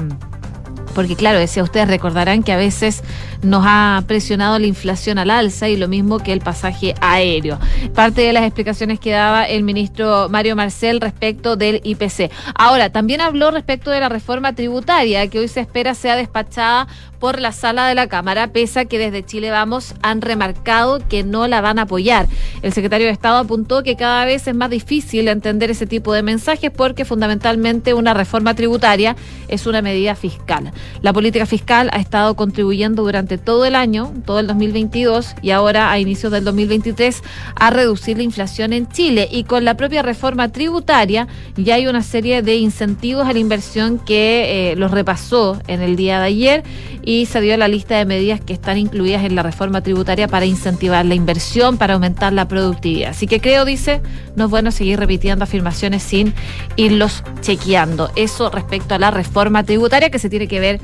porque claro, decía ustedes, recordarán que a veces nos ha presionado la inflación al alza y lo mismo que el pasaje aéreo. Parte de las explicaciones que daba el ministro Mario Marcel respecto del IPC. Ahora, también habló respecto de la reforma tributaria que hoy se espera sea despachada por la sala de la Cámara, pese a que desde Chile Vamos han remarcado que no la van a apoyar. El secretario de Estado apuntó que cada vez es más difícil entender ese tipo de mensajes porque fundamentalmente una reforma tributaria es una medida fiscal. La política fiscal ha estado contribuyendo durante todo el año, todo el 2022 y ahora a inicios del 2023 a reducir la inflación en Chile y con la propia reforma tributaria ya hay una serie de incentivos a la inversión que eh, los repasó en el día de ayer y se dio la lista de medidas que están incluidas en la reforma tributaria para incentivar la inversión, para aumentar la productividad. Así que creo, dice, no es bueno seguir repitiendo afirmaciones sin irlos chequeando. Eso respecto a la reforma tributaria que se tiene que ver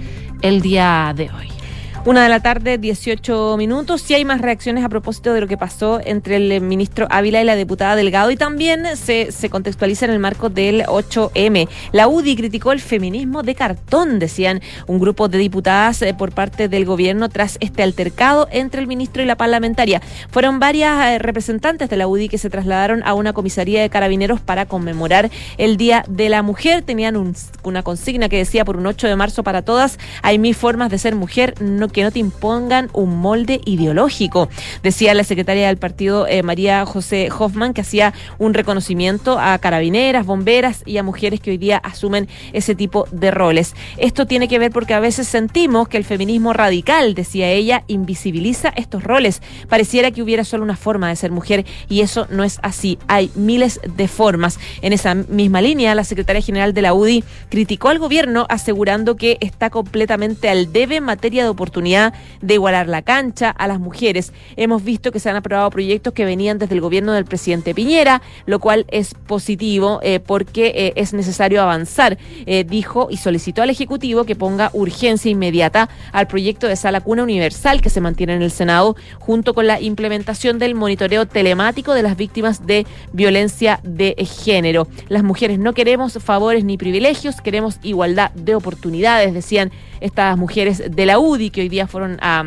el día de hoy. Una de la tarde, 18 minutos. Si hay más reacciones a propósito de lo que pasó entre el ministro Ávila y la diputada Delgado y también se, se contextualiza en el marco del 8M. La UDI criticó el feminismo de cartón, decían un grupo de diputadas eh, por parte del gobierno tras este altercado entre el ministro y la parlamentaria. Fueron varias eh, representantes de la UDI que se trasladaron a una comisaría de carabineros para conmemorar el Día de la Mujer. Tenían un- una consigna que decía por un 8 de marzo para todas, hay mil formas de ser mujer, no que no te impongan un molde ideológico. Decía la secretaria del partido eh, María José Hoffman que hacía un reconocimiento a carabineras, bomberas y a mujeres que hoy día asumen ese tipo de roles. Esto tiene que ver porque a veces sentimos que el feminismo radical, decía ella, invisibiliza estos roles. Pareciera que hubiera solo una forma de ser mujer y eso no es así. Hay miles de formas. En esa misma línea, la secretaria general de la UDI criticó al gobierno asegurando que está completamente al debe en materia de de igualar la cancha a las mujeres. Hemos visto que se han aprobado proyectos que venían desde el gobierno del presidente Piñera, lo cual es positivo eh, porque eh, es necesario avanzar, eh, dijo y solicitó al Ejecutivo que ponga urgencia inmediata al proyecto de sala cuna universal que se mantiene en el Senado, junto con la implementación del monitoreo telemático de las víctimas de violencia de género. Las mujeres no queremos favores ni privilegios, queremos igualdad de oportunidades, decían estas mujeres de la UDI que hoy día fueron a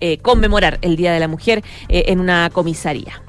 eh, conmemorar el Día de la Mujer eh, en una comisaría.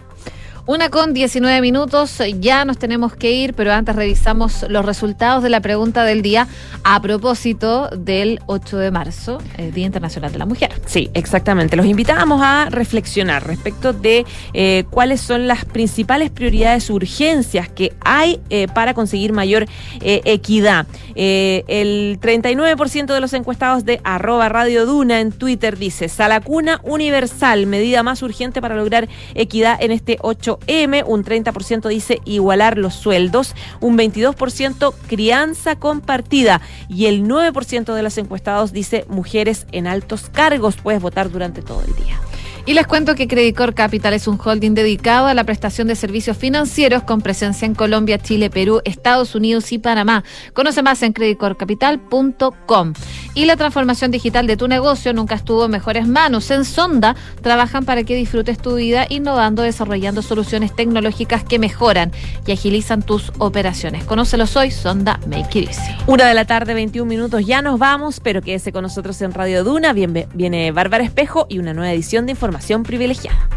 Una con 19 minutos, ya nos tenemos que ir, pero antes revisamos los resultados de la pregunta del día a propósito del 8 de marzo, el Día Internacional de la Mujer. Sí, exactamente. Los invitamos a reflexionar respecto de eh, cuáles son las principales prioridades, urgencias que hay eh, para conseguir mayor eh, equidad. Eh, el 39% de los encuestados de arroba Radio Duna en Twitter dice, Salacuna Universal, medida más urgente para lograr equidad en este 8M. Un 30% dice igualar los sueldos, un 22% crianza compartida y el 9% de los encuestados dice mujeres en altos cargos. Puedes votar durante todo el día. Y les cuento que Credicor Capital es un holding dedicado a la prestación de servicios financieros con presencia en Colombia, Chile, Perú, Estados Unidos y Panamá. Conoce más en creditcorcapital.com. Y la transformación digital de tu negocio nunca estuvo en mejores manos. En Sonda trabajan para que disfrutes tu vida innovando, desarrollando soluciones tecnológicas que mejoran y agilizan tus operaciones. Conócelos hoy, Sonda Make It Easy. Una de la tarde, 21 minutos, ya nos vamos, pero quédese con nosotros en Radio Duna. Viene Bárbara Espejo y una nueva edición de Privilegiada.